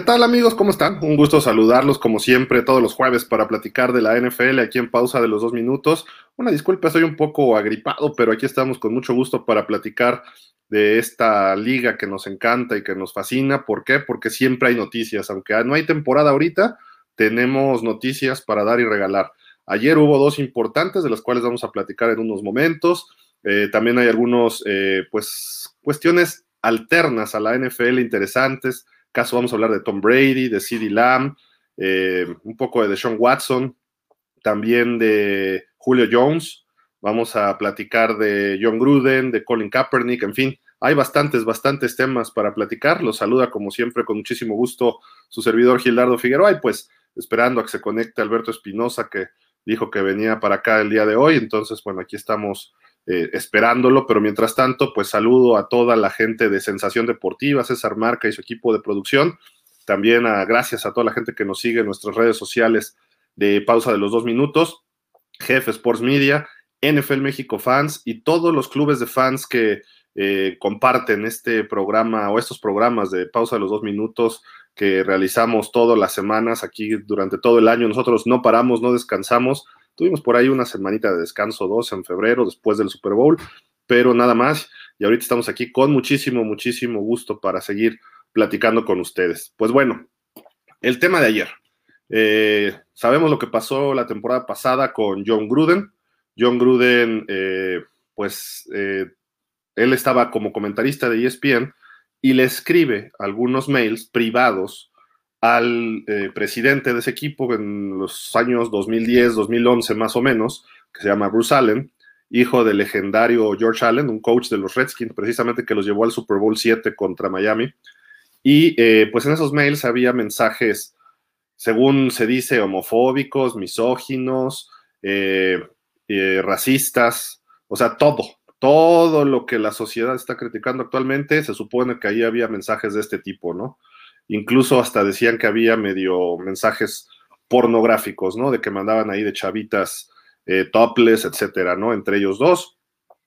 tal amigos? ¿Cómo están? Un gusto saludarlos como siempre todos los jueves para platicar de la NFL aquí en pausa de los dos minutos. Una disculpa, estoy un poco agripado, pero aquí estamos con mucho gusto para platicar de esta liga que nos encanta y que nos fascina. ¿Por qué? Porque siempre hay noticias. Aunque no hay temporada ahorita, tenemos noticias para dar y regalar. Ayer hubo dos importantes de las cuales vamos a platicar en unos momentos. Eh, también hay algunos, eh, pues, cuestiones alternas a la NFL interesantes. Caso vamos a hablar de Tom Brady, de CeeDee Lamb, eh, un poco de Deshaun Watson, también de Julio Jones. Vamos a platicar de John Gruden, de Colin Kaepernick, en fin, hay bastantes, bastantes temas para platicar. Los saluda como siempre con muchísimo gusto su servidor Gildardo Figueroa y pues esperando a que se conecte Alberto Espinosa que dijo que venía para acá el día de hoy. Entonces, bueno, aquí estamos eh, esperándolo, pero mientras tanto, pues saludo a toda la gente de Sensación Deportiva, César Marca y su equipo de producción. También a, gracias a toda la gente que nos sigue en nuestras redes sociales de Pausa de los Dos Minutos, Jefe Sports Media, NFL México Fans y todos los clubes de fans que eh, comparten este programa o estos programas de Pausa de los Dos Minutos que realizamos todas las semanas aquí durante todo el año. Nosotros no paramos, no descansamos Tuvimos por ahí una semanita de descanso, dos en febrero, después del Super Bowl, pero nada más. Y ahorita estamos aquí con muchísimo, muchísimo gusto para seguir platicando con ustedes. Pues bueno, el tema de ayer. Eh, sabemos lo que pasó la temporada pasada con John Gruden. John Gruden, eh, pues eh, él estaba como comentarista de ESPN y le escribe algunos mails privados al eh, presidente de ese equipo en los años 2010, 2011 más o menos, que se llama Bruce Allen, hijo del legendario George Allen, un coach de los Redskins, precisamente que los llevó al Super Bowl 7 contra Miami. Y eh, pues en esos mails había mensajes, según se dice, homofóbicos, misóginos, eh, racistas, o sea, todo, todo lo que la sociedad está criticando actualmente, se supone que ahí había mensajes de este tipo, ¿no? Incluso hasta decían que había medio mensajes pornográficos, ¿no? De que mandaban ahí de chavitas eh, topless, etcétera, ¿no? Entre ellos dos.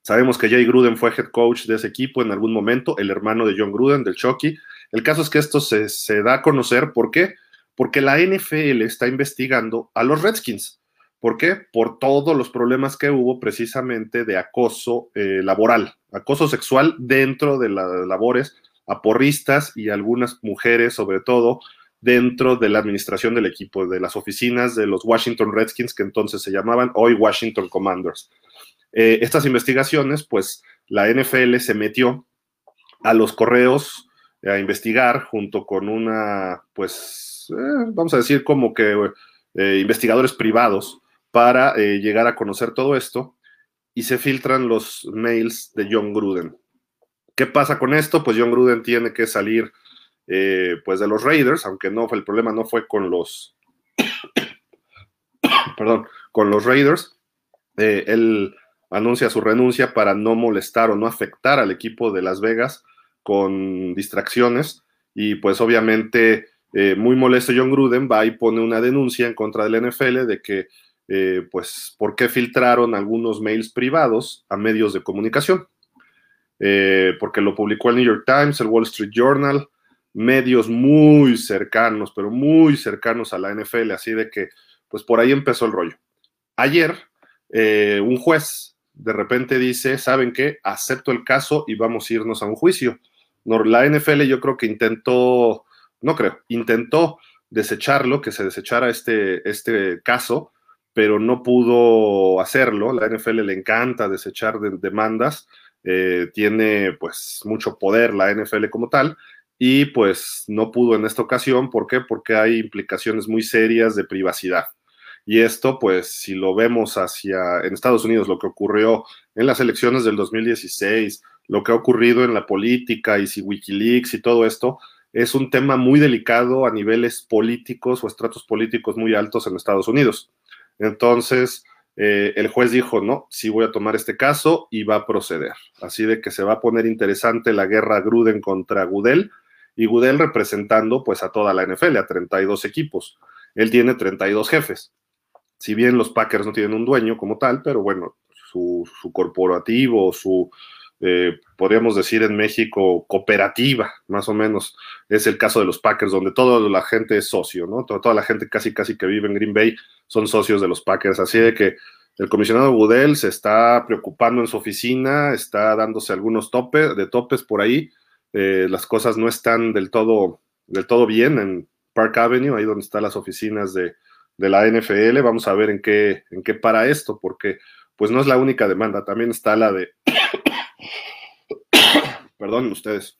Sabemos que Jay Gruden fue head coach de ese equipo en algún momento, el hermano de John Gruden, del Chucky. El caso es que esto se, da a conocer, ¿por qué? Porque la NFL está investigando a los Redskins. ¿Por qué? Por todos los problemas que hubo precisamente de acoso eh, laboral, acoso sexual dentro de las labores a porristas y algunas mujeres, sobre todo, dentro de la administración del equipo, de las oficinas de los Washington Redskins, que entonces se llamaban hoy Washington Commanders. Eh, estas investigaciones, pues la NFL se metió a los correos a investigar junto con una, pues, eh, vamos a decir como que eh, investigadores privados para llegar a conocer todo esto y se filtran los mails de John Gruden. ¿Qué pasa con esto? Pues John Gruden tiene que salir eh, pues de los Raiders, aunque no fue el problema, no fue con los, perdón, con los Raiders. Eh, él anuncia su renuncia para no molestar o no afectar al equipo de Las Vegas con distracciones y pues obviamente eh, muy molesto John Gruden va y pone una denuncia en contra del NFL de que pues por qué filtraron algunos mails privados a medios de comunicación. Eh, porque lo publicó el New York Times, el Wall Street Journal, medios muy cercanos, pero muy cercanos a la NFL, así de que, pues por ahí empezó el rollo. Ayer, eh, un juez de repente dice, ¿saben qué? Acepto el caso y vamos a irnos a un juicio. La NFL yo creo que intentó, no creo, intentó desecharlo, que se desechara este, este caso, pero no pudo hacerlo. La NFL le encanta desechar demandas eh, tiene pues mucho poder la NFL como tal y pues no pudo en esta ocasión. ¿Por qué? Porque hay implicaciones muy serias de privacidad. Y esto, pues, si lo vemos hacia en Estados Unidos, lo que ocurrió en las elecciones del 2016, lo que ha ocurrido en la política y si Wikileaks y todo esto, es un tema muy delicado a niveles políticos o estratos políticos muy altos en Estados Unidos. Entonces, eh, el juez dijo, no, sí voy a tomar este caso y va a proceder. Así de que se va a poner interesante la guerra Gruden contra Gudel y Gudel representando pues a toda la NFL, a 32 equipos. Él tiene 32 jefes. Si bien los Packers no tienen un dueño como tal, pero bueno, su, corporativo, su eh, podríamos decir en México, cooperativa, más o menos. Es el caso de los Packers, donde toda la gente es socio, ¿no? Toda, la gente casi, casi que vive en Green Bay son socios de los Packers. Así de que el comisionado Goodell se está preocupando en su oficina, está dándose algunos topes, de topes por ahí. Eh, las cosas no están del todo, del todo bien en Park Avenue, ahí donde están las oficinas de, de la NFL. Vamos a ver en qué, en qué para esto, porque pues no es la única demanda, también está la de perdón ustedes,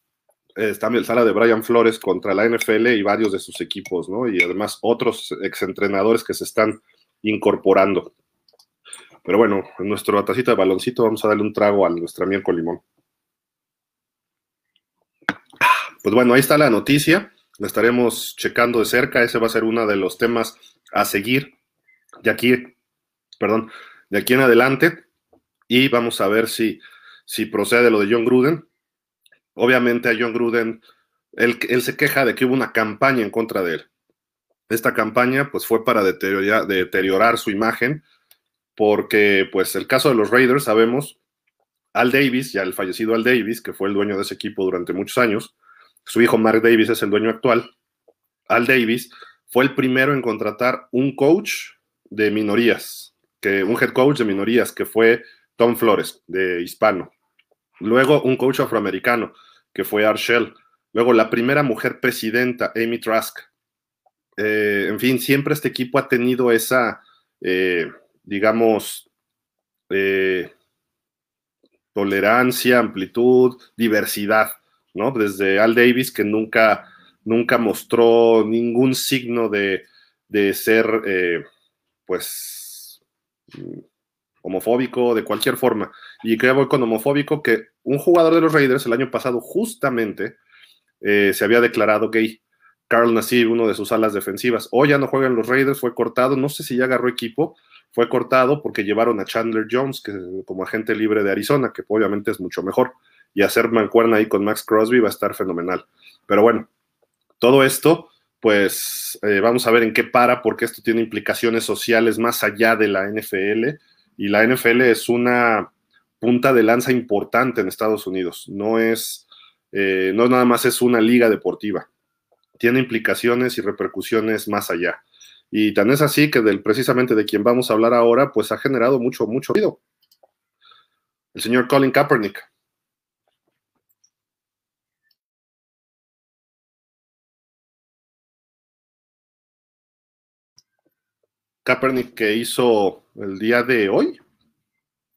está la sala de Brian Flores contra la NFL y varios de sus equipos, ¿no? Y además otros exentrenadores que se están incorporando. Pero bueno, en nuestro tacita de baloncito vamos a darle un trago a nuestra miel con limón. Pues bueno, ahí está la noticia. La estaremos checando de cerca. Ese va a ser uno de los temas a seguir de aquí, perdón, de aquí en adelante. Y vamos a ver si si procede lo de John Gruden. Obviamente a John Gruden, él, se queja de que hubo una campaña en contra de él. Esta campaña pues fue para deteriorar, deteriorar su imagen, porque pues el caso de los Raiders, sabemos, Al Davis, ya el fallecido Al Davis, que fue el dueño de ese equipo durante muchos años, su hijo Mark Davis es el dueño actual, Al Davis fue el primero en contratar un coach de minorías, que, un head coach de minorías, que fue Tom Flores, de hispano. Luego un coach afroamericano, que fue Arshell. Luego la primera mujer presidenta, Amy Trask. Eh, en fin, siempre este equipo ha tenido esa, eh, digamos, eh, tolerancia, amplitud, diversidad, ¿no? Desde Al Davis, que nunca, nunca mostró ningún signo de, de ser, pues, homofóbico, de cualquier forma. Y que voy con homofóbico, que un jugador de los Raiders el año pasado justamente eh, se había declarado gay. Carl Nassib, uno de sus alas defensivas. Hoy ya no juega en los Raiders, fue cortado, no sé si ya agarró equipo, fue cortado porque llevaron a Chandler Jones, que como agente libre de Arizona, que obviamente es mucho mejor. Y hacer mancuerna ahí con Max Crosby va a estar fenomenal. Pero bueno, todo esto, pues eh, vamos a ver en qué para, porque esto tiene implicaciones sociales más allá de la NFL y la NFL es una punta de lanza importante en Estados Unidos. No es, eh, no nada más es una liga deportiva. Tiene implicaciones y repercusiones más allá. Y tan es así que del, precisamente de quien vamos a hablar ahora, pues ha generado mucho, mucho ruido. El señor Colin Kaepernick. Kaepernick que hizo el día de hoy,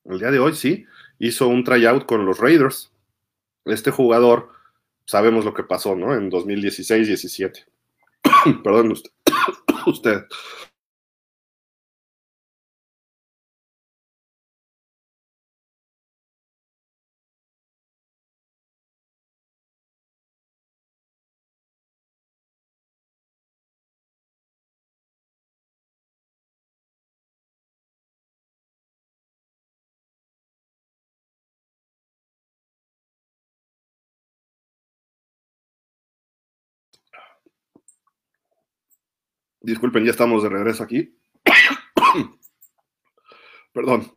el día de hoy sí, hizo un tryout con los Raiders. Este jugador, sabemos lo que pasó, ¿no? En 2016-17. Perdón usted. usted. Disculpen, ya estamos de regreso aquí. Perdón.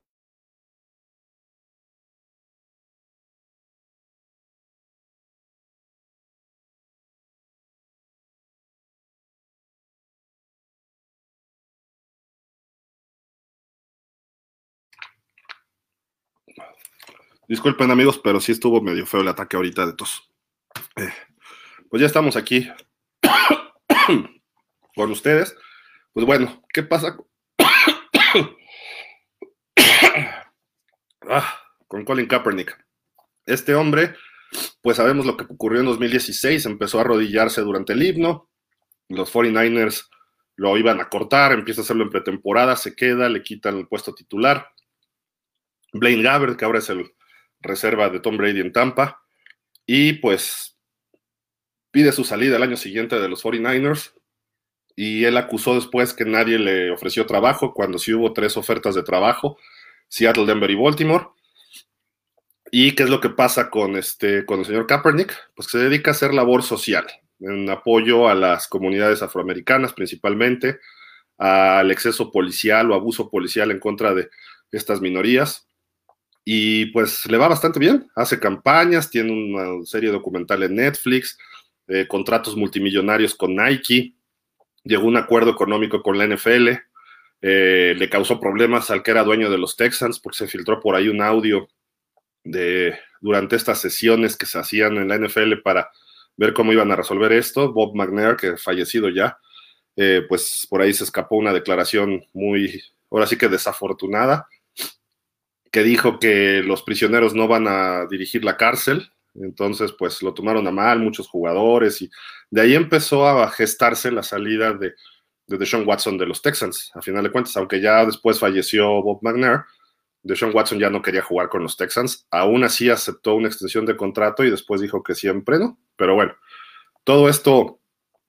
Disculpen amigos, pero sí estuvo medio feo el ataque ahorita de tos. Eh, pues ya estamos aquí con ustedes. Pues bueno, ¿qué pasa ah, con Colin Kaepernick? Este hombre, pues sabemos lo que ocurrió en 2016, empezó a arrodillarse durante el himno, los 49ers lo iban a cortar, empieza a hacerlo en pretemporada, se queda, le quitan el puesto titular. Blaine Gabbert, que ahora es el reserva de Tom Brady en Tampa, y pues pide su salida el año siguiente de los 49ers, y él acusó después que nadie le ofreció trabajo cuando sí hubo tres ofertas de trabajo, Seattle, Denver y Baltimore. ¿Y qué es lo que pasa con, este, con el señor Kaepernick? Pues se dedica a hacer labor social, en apoyo a las comunidades afroamericanas principalmente, al exceso policial o abuso policial en contra de estas minorías. y pues le va bastante bien, hace campañas, tiene una serie documental en Netflix, eh, contratos multimillonarios con Nike, llegó un acuerdo económico con la NFL, eh, le causó problemas al que era dueño de los Texans porque se filtró por ahí un audio de durante estas sesiones que se hacían en la NFL para ver cómo iban a resolver esto. Bob McNair, que fallecido ya, eh, pues por ahí se escapó una declaración muy, ahora sí que desafortunada, que dijo que los prisioneros no van a dirigir la cárcel. Entonces, pues lo tomaron a mal muchos jugadores y de ahí empezó a gestarse la salida de, de Deshaun Watson de los Texans, a final de cuentas, aunque ya después falleció Bob McNair Deshaun Watson ya no quería jugar con los Texans. Aún así aceptó una extensión de contrato y después dijo que siempre no. Pero bueno, todo esto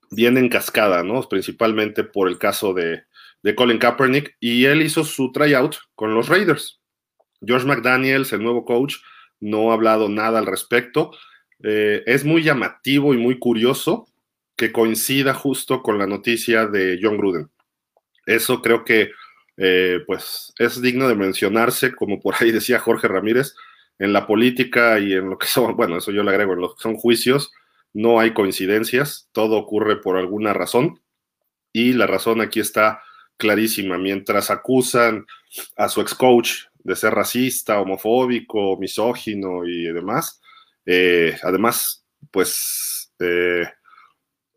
viene en cascada, ¿no? Principalmente por el caso de, Colin Kaepernick y él hizo su tryout con los Raiders. George McDaniels, el nuevo coach, no ha hablado nada al respecto. Eh, es muy llamativo y muy curioso que coincida justo con la noticia de John Gruden. Eso creo que eh, pues es digno de mencionarse, como por ahí decía Jorge Ramírez, en la política y en lo que son, bueno, eso yo le agrego, en lo que son juicios, no hay coincidencias, todo ocurre por alguna razón y la razón aquí está clarísima. Mientras acusan a su ex coach de ser racista, homofóbico, misógino y demás, eh, además, pues eh,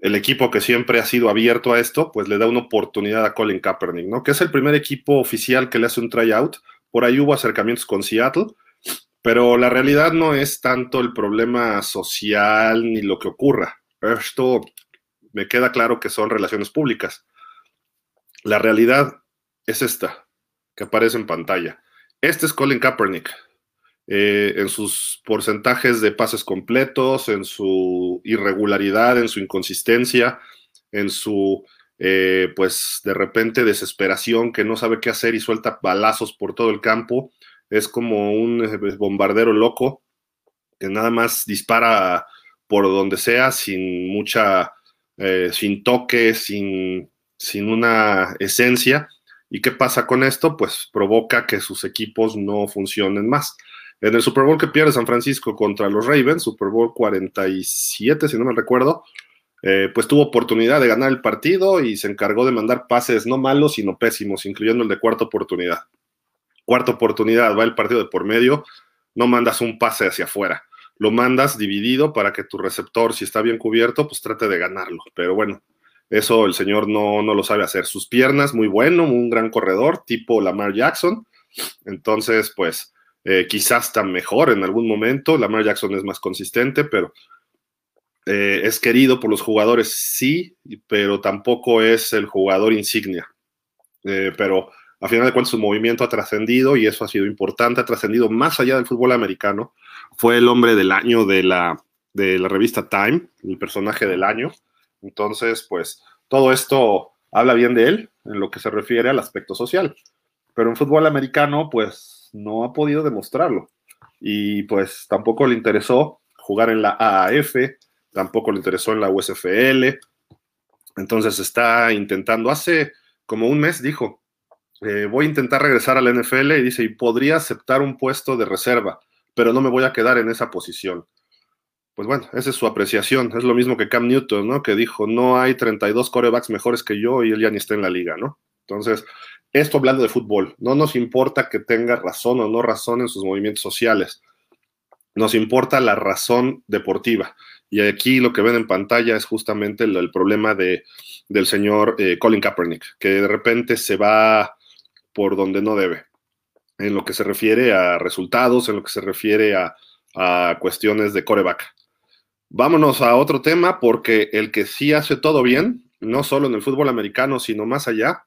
el equipo que siempre ha sido abierto a esto, pues le da una oportunidad a Colin Kaepernick, ¿no? Que es el primer equipo oficial que le hace un tryout. Por ahí hubo acercamientos con Seattle, pero la realidad no es tanto el problema social ni lo que ocurra. Esto me queda claro que son relaciones públicas. La realidad es esta, que aparece en pantalla. Este es Colin Kaepernick, eh, en sus porcentajes de pases completos, en su irregularidad, en su inconsistencia, en su, eh, pues de repente desesperación que no sabe qué hacer y suelta balazos por todo el campo. Es como un eh, bombardero loco que nada más dispara por donde sea sin mucha, sin toque, sin, sin una esencia. ¿Y qué pasa con esto? Pues provoca que sus equipos no funcionen más. En el Super Bowl que pierde San Francisco contra los Ravens, Super Bowl 47, si no me recuerdo, eh, pues tuvo oportunidad de ganar el partido y se encargó de mandar pases no malos, sino pésimos, incluyendo el de cuarta oportunidad. Cuarta oportunidad, va el partido de por medio, no mandas un pase hacia afuera, lo mandas dividido para que tu receptor, si está bien cubierto, pues trate de ganarlo. Pero bueno, eso el señor no, no lo sabe hacer. Sus piernas, muy bueno, un gran corredor, tipo Lamar Jackson. Entonces, pues eh, quizás está mejor en algún momento. Lamar Jackson es más consistente, pero eh, es querido por los jugadores, sí, pero tampoco es el jugador insignia. Eh, pero a final de cuentas su movimiento ha trascendido y eso ha sido importante, ha trascendido más allá del fútbol americano. Fue el hombre del año de la, de la revista Time, el personaje del año. Entonces, pues todo esto habla bien de él en lo que se refiere al aspecto social. Pero en fútbol americano, pues no ha podido demostrarlo. Y pues tampoco le interesó jugar en la AAF, tampoco le interesó en la USFL. Entonces está intentando, hace como un mes dijo, eh, voy a intentar regresar a la NFL y dice, y podría aceptar un puesto de reserva, pero no me voy a quedar en esa posición. Pues bueno, esa es su apreciación. Es lo mismo que Cam Newton, ¿no? Que dijo, no hay 32 corebacks mejores que yo y él ya ni está en la liga, ¿no? Entonces, esto hablando de fútbol, no nos importa que tenga razón o no razón en sus movimientos sociales, nos importa la razón deportiva. Y aquí lo que ven en pantalla es justamente el, problema de, del señor eh, Colin Kaepernick, que de repente se va por donde no debe, en lo que se refiere a resultados, en lo que se refiere a, a cuestiones de coreback. Vámonos a otro tema, porque el que sí hace todo bien, no solo en el fútbol americano, sino más allá,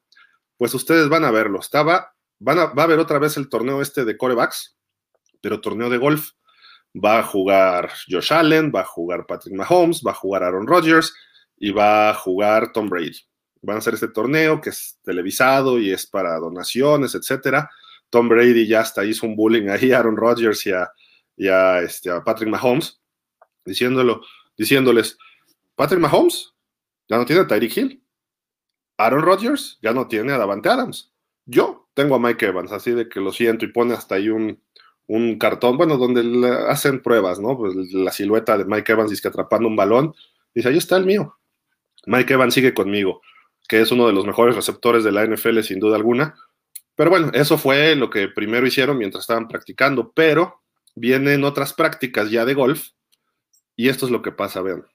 pues ustedes van a verlo. Estaba, van a, va a haber otra vez el torneo este de corebacks, pero torneo de golf. Va a jugar Josh Allen, va a jugar Patrick Mahomes, va a jugar Aaron Rodgers y va a jugar Tom Brady. Van a hacer este torneo que es televisado y es para donaciones, etcétera. Tom Brady ya hasta hizo un bullying ahí a Aaron Rodgers y a, este, Patrick Mahomes, diciéndolo, diciéndoles, Patrick Mahomes ya no tiene a Tyreek Hill. Aaron Rodgers ya no tiene a Davante Adams. Yo tengo a Mike Evans, así de que lo siento y pone hasta ahí un, un cartón, bueno, donde hacen pruebas, ¿no? Pues la silueta de Mike Evans dice que atrapando un balón, dice, ahí está el mío. Mike Evans sigue conmigo, que es uno de los mejores receptores de la NFL sin duda alguna. Pero bueno, eso fue lo que primero hicieron mientras estaban practicando, pero vienen otras prácticas ya de golf y esto es lo que pasa, vean.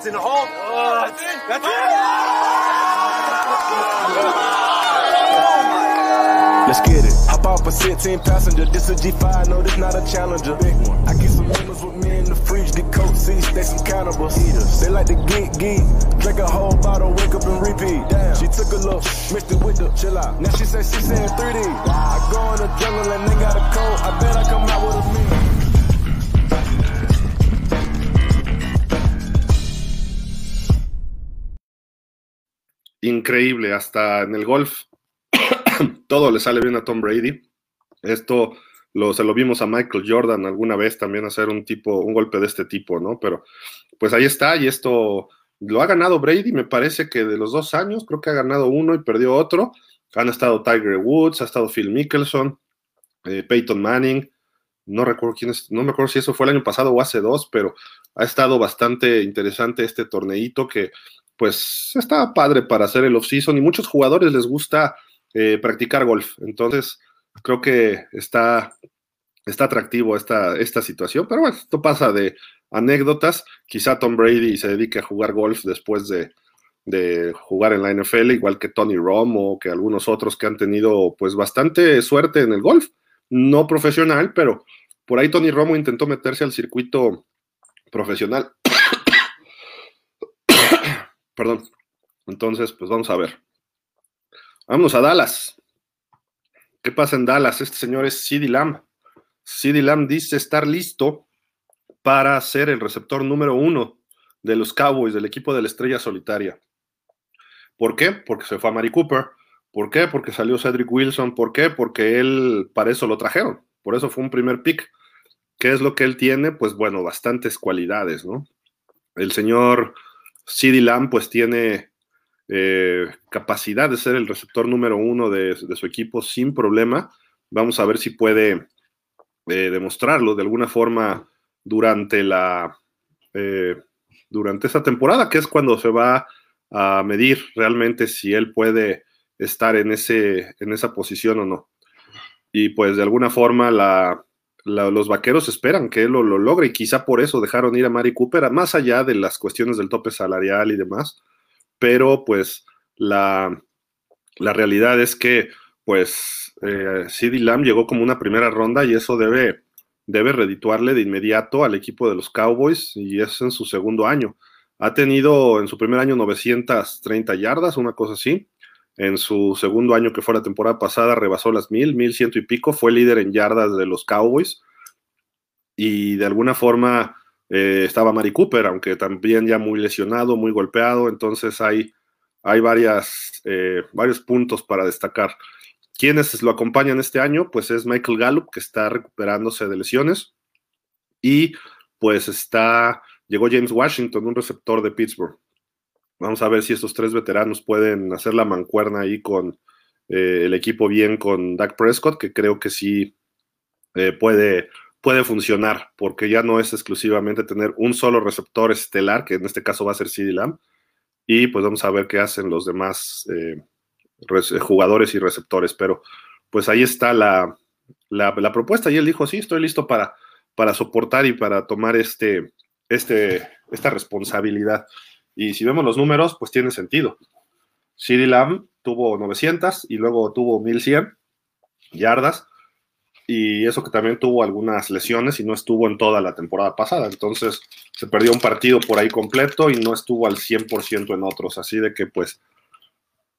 That's in the hole. Oh, uh, that's in. That's in. Let's get it. Hop off a 16 passenger. This a G5. No, this not a challenger. Big one. I get some members with me in the fridge. Get coat seats. They some cannibals. Eaters. They like to geek, geek. Drink a whole bottle. Wake up and repeat. Damn. She took a look. Mixed it with the chill out. Now she say she saying 3D. I go in the jungle and they got a coat. I bet I come out with a meat. Increíble, hasta en el golf todo le sale bien a Tom Brady. Esto lo, se lo vimos a Michael Jordan alguna vez también hacer un tipo, un golpe de este tipo, ¿no? Pero pues ahí está, y esto lo ha ganado Brady, me parece que de los dos años, creo que ha ganado uno y perdió otro. Han estado Tiger Woods, ha estado Phil Mickelson, eh, Peyton Manning, no recuerdo quién es, no me acuerdo si eso fue el año pasado o hace dos, pero ha estado bastante interesante este torneito que pues está padre para hacer el off-season y muchos jugadores les gusta eh, practicar golf. Entonces, creo que está, está atractivo esta, esta situación, pero bueno, esto pasa de anécdotas. Quizá Tom Brady se dedique a jugar golf después de, de jugar en la NFL, igual que Tony Romo, que algunos otros que han tenido pues bastante suerte en el golf, no profesional, pero por ahí Tony Romo intentó meterse al circuito profesional Perdón. Entonces, pues vamos a ver. Vámonos a Dallas. ¿Qué pasa en Dallas? Este señor es CD Lamb. CD Lamb dice estar listo para ser el receptor número uno de los Cowboys, del equipo de la estrella solitaria. ¿Por qué? Porque se fue a Mari Cooper. ¿Por qué? Porque salió Cedric Wilson. ¿Por qué? Porque él, para eso lo trajeron. Por eso fue un primer pick. ¿Qué es lo que él tiene? Pues bueno, bastantes cualidades, ¿no? El señor CD Lamb pues tiene eh, capacidad de ser el receptor número uno de, su equipo sin problema. Vamos a ver si puede eh, demostrarlo de alguna forma durante la eh, durante esa temporada, que es cuando se va a medir realmente si él puede estar en, ese, en esa posición o no. Y pues de alguna forma la, los vaqueros esperan que él lo, logre y quizá por eso dejaron ir a Mari Cooper, más allá de las cuestiones del tope salarial y demás, pero pues la, la realidad es que pues eh, CD Lamb llegó como una primera ronda y eso debe, debe redituarle de inmediato al equipo de los Cowboys y es en su segundo año. Ha tenido en su primer año 930 yardas, una cosa así. En su segundo año, que fue la temporada pasada, rebasó las mil, mil ciento y pico. Fue líder en yardas de los Cowboys. Y de alguna forma eh, estaba Mari Cooper, aunque también ya muy lesionado, muy golpeado. Entonces hay, hay varias, eh, varios puntos para destacar. ¿Quiénes lo acompañan este año? Pues es Michael Gallup, que está recuperándose de lesiones. Y pues está, llegó James Washington, un receptor de Pittsburgh. Vamos a ver si estos tres veteranos pueden hacer la mancuerna ahí con eh, el equipo bien con Dak Prescott, que creo que sí eh, puede, puede funcionar, porque ya no es exclusivamente tener un solo receptor estelar, que en este caso va a ser CD Lamb, y pues vamos a ver qué hacen los demás eh, jugadores y receptores, pero pues ahí está la, la, propuesta y él dijo, sí, estoy listo para, para soportar y para tomar este, este, esta responsabilidad. Y si vemos los números, pues tiene sentido. CD Lamb tuvo 900 y luego tuvo 1100 yardas. Y eso que también tuvo algunas lesiones y no estuvo en toda la temporada pasada. Entonces se perdió un partido por ahí completo y no estuvo al 100% en otros. Así de que pues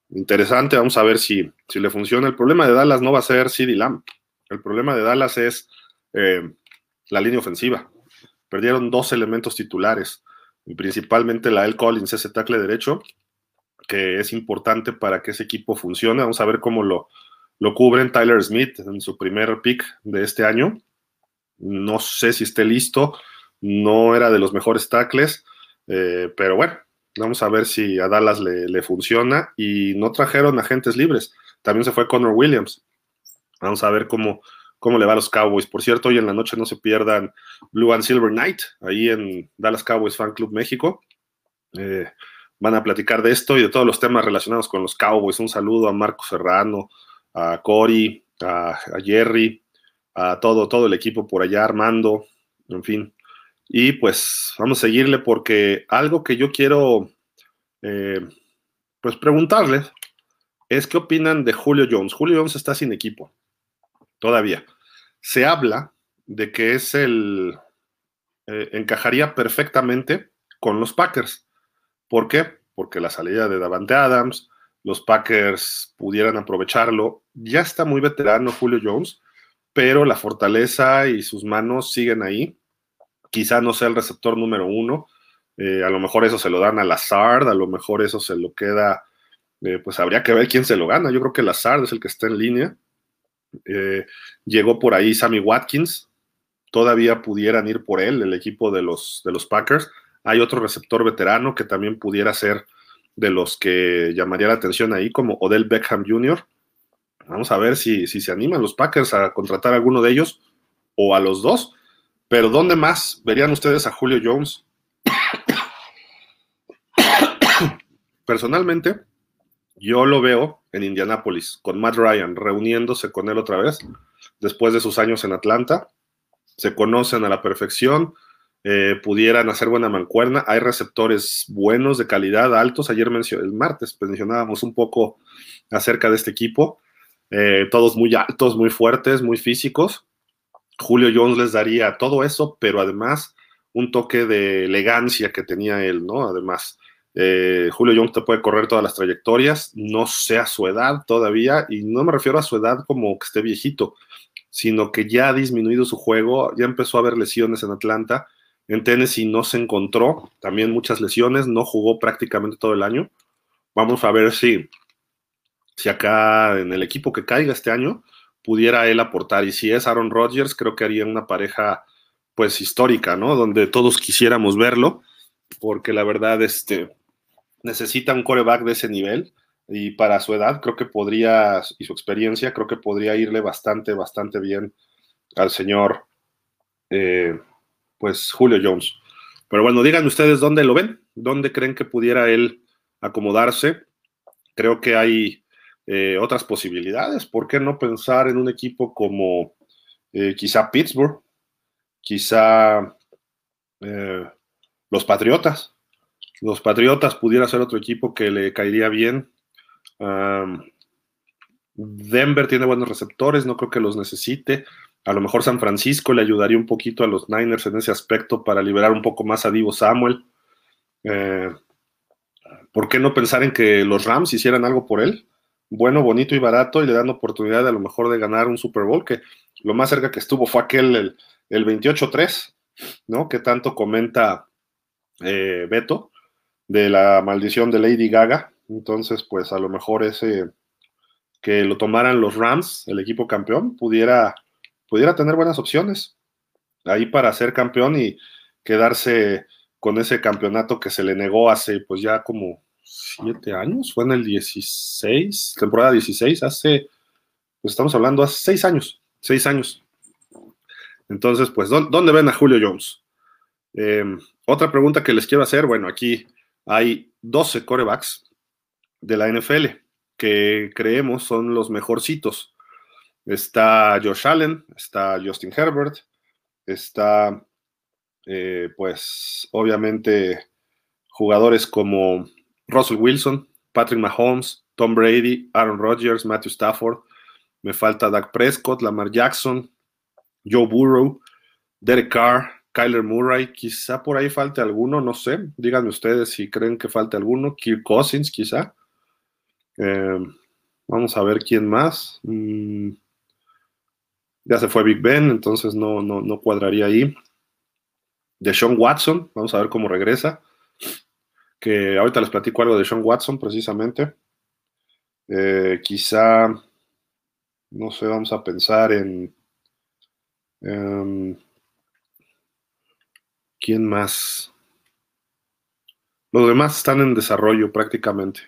interesante. Vamos a ver si, si le funciona. El problema de Dallas no va a ser CD Lamb. El problema de Dallas es eh, la línea ofensiva. Perdieron dos elementos titulares principalmente la El Collins, ese tackle derecho, que es importante para que ese equipo funcione. Vamos a ver cómo lo, lo cubren Tyler Smith en su primer pick de este año. no sé si esté listo, no era de los mejores tackles, eh, pero bueno, vamos a ver si a Dallas le, funciona y no trajeron agentes libres, también se fue Connor Williams, vamos a ver cómo, cómo le va a los Cowboys. Por cierto, hoy en la noche no se pierdan Blue and Silver Night, ahí en Dallas Cowboys Fan Club México. Eh, van a platicar de esto y de todos los temas relacionados con los Cowboys. Un saludo a Marco Serrano, a Cory, a, Jerry, a todo, todo el equipo por allá, Armando, en fin. Y pues vamos a seguirle porque algo que yo quiero eh, pues preguntarles es qué opinan de Julio Jones. Julio Jones está sin equipo todavía. Se habla de que es el eh, encajaría perfectamente con los Packers. ¿Por qué? Porque la salida de Davante Adams, los Packers pudieran aprovecharlo. Ya está muy veterano Julio Jones, pero la fortaleza y sus manos siguen ahí. Quizá no sea el receptor número uno. Eh, a lo mejor eso se lo dan a Lazard, a lo mejor eso se lo queda, eh, pues habría que ver quién se lo gana. Yo creo que Lazard es el que está en línea. Eh, llegó por ahí Sammy Watkins. Todavía pudieran ir por él, el equipo de los, de los Packers. Hay otro receptor veterano que también pudiera ser de los que llamaría la atención ahí, como Odell Beckham Jr. Vamos a ver si, si se animan los Packers a contratar a alguno de ellos o a los dos. Pero ¿dónde más verían ustedes a Julio Jones? Personalmente, yo lo veo en Indianápolis, con Matt Ryan, reuniéndose con él otra vez, después de sus años en Atlanta. Se conocen a la perfección, eh, pudieran hacer buena mancuerna. Hay receptores buenos, de calidad, altos. Ayer el martes mencionábamos un poco acerca de este equipo. Eh, todos muy altos, muy fuertes, muy físicos. Julio Jones les daría todo eso, pero además un toque de elegancia que tenía él, ¿no? Además, eh, Julio Jones te puede correr todas las trayectorias, no sea su edad todavía, y no me refiero a su edad como que esté viejito, sino que ya ha disminuido su juego, ya empezó a haber lesiones en Atlanta, en Tennessee no se encontró, también muchas lesiones, no jugó prácticamente todo el año. Vamos a ver si, si acá en el equipo que caiga este año pudiera él aportar, y si es Aaron Rodgers, creo que haría una pareja pues histórica, ¿no? Donde todos quisiéramos verlo, porque la verdad, este, necesita un coreback de ese nivel y para su edad creo que podría, y su experiencia, creo que podría irle bastante, bastante bien al señor, eh, pues Julio Jones. Pero bueno, díganme ustedes dónde lo ven, dónde creen que pudiera él acomodarse. Creo que hay eh, otras posibilidades. ¿Por qué no pensar en un equipo como eh, quizá Pittsburgh, quizá los Patriotas? Los Patriotas pudiera ser otro equipo que le caería bien. Denver tiene buenos receptores, no creo que los necesite. A lo mejor San Francisco le ayudaría un poquito a los Niners en ese aspecto para liberar un poco más a Divo Samuel. Eh, ¿Por qué no pensar en que los Rams hicieran algo por él? Bueno, bonito y barato y le dan oportunidad a lo mejor de ganar un Super Bowl, que lo más cerca que estuvo fue aquel, el, el 28-3, ¿no? Que tanto comenta eh, Beto de la maldición de Lady Gaga. Entonces, pues a lo mejor ese que lo tomaran los Rams, el equipo campeón, pudiera, pudiera tener buenas opciones ahí para ser campeón y quedarse con ese campeonato que se le negó hace pues ya como siete años, fue en el 16, temporada 16, hace, pues estamos hablando hace seis años, seis años. Entonces, pues, ¿dónde ven a Julio Jones? Em, otra pregunta que les quiero hacer, bueno, aquí hay 12 corebacks de la NFL que creemos son los mejorcitos. Está Josh Allen, está Justin Herbert, está, eh, pues, obviamente, jugadores como Russell Wilson, Patrick Mahomes, Tom Brady, Aaron Rodgers, Matthew Stafford. Me falta Doug Prescott, Lamar Jackson, Joe Burrow, Derek Carr, Kyler Murray, quizá por ahí falte alguno, no sé. Díganme ustedes si creen que falte alguno. Kirk Cousins, quizá. Eh, vamos a ver quién más. Mm, ya se fue Big Ben, entonces no, no, no cuadraría ahí. De Sean Watson, vamos a ver cómo regresa. Que ahorita les platico algo de Sean Watson precisamente. Eh, quizá, no sé, vamos a pensar en ¿Quién más? Los demás están en desarrollo prácticamente.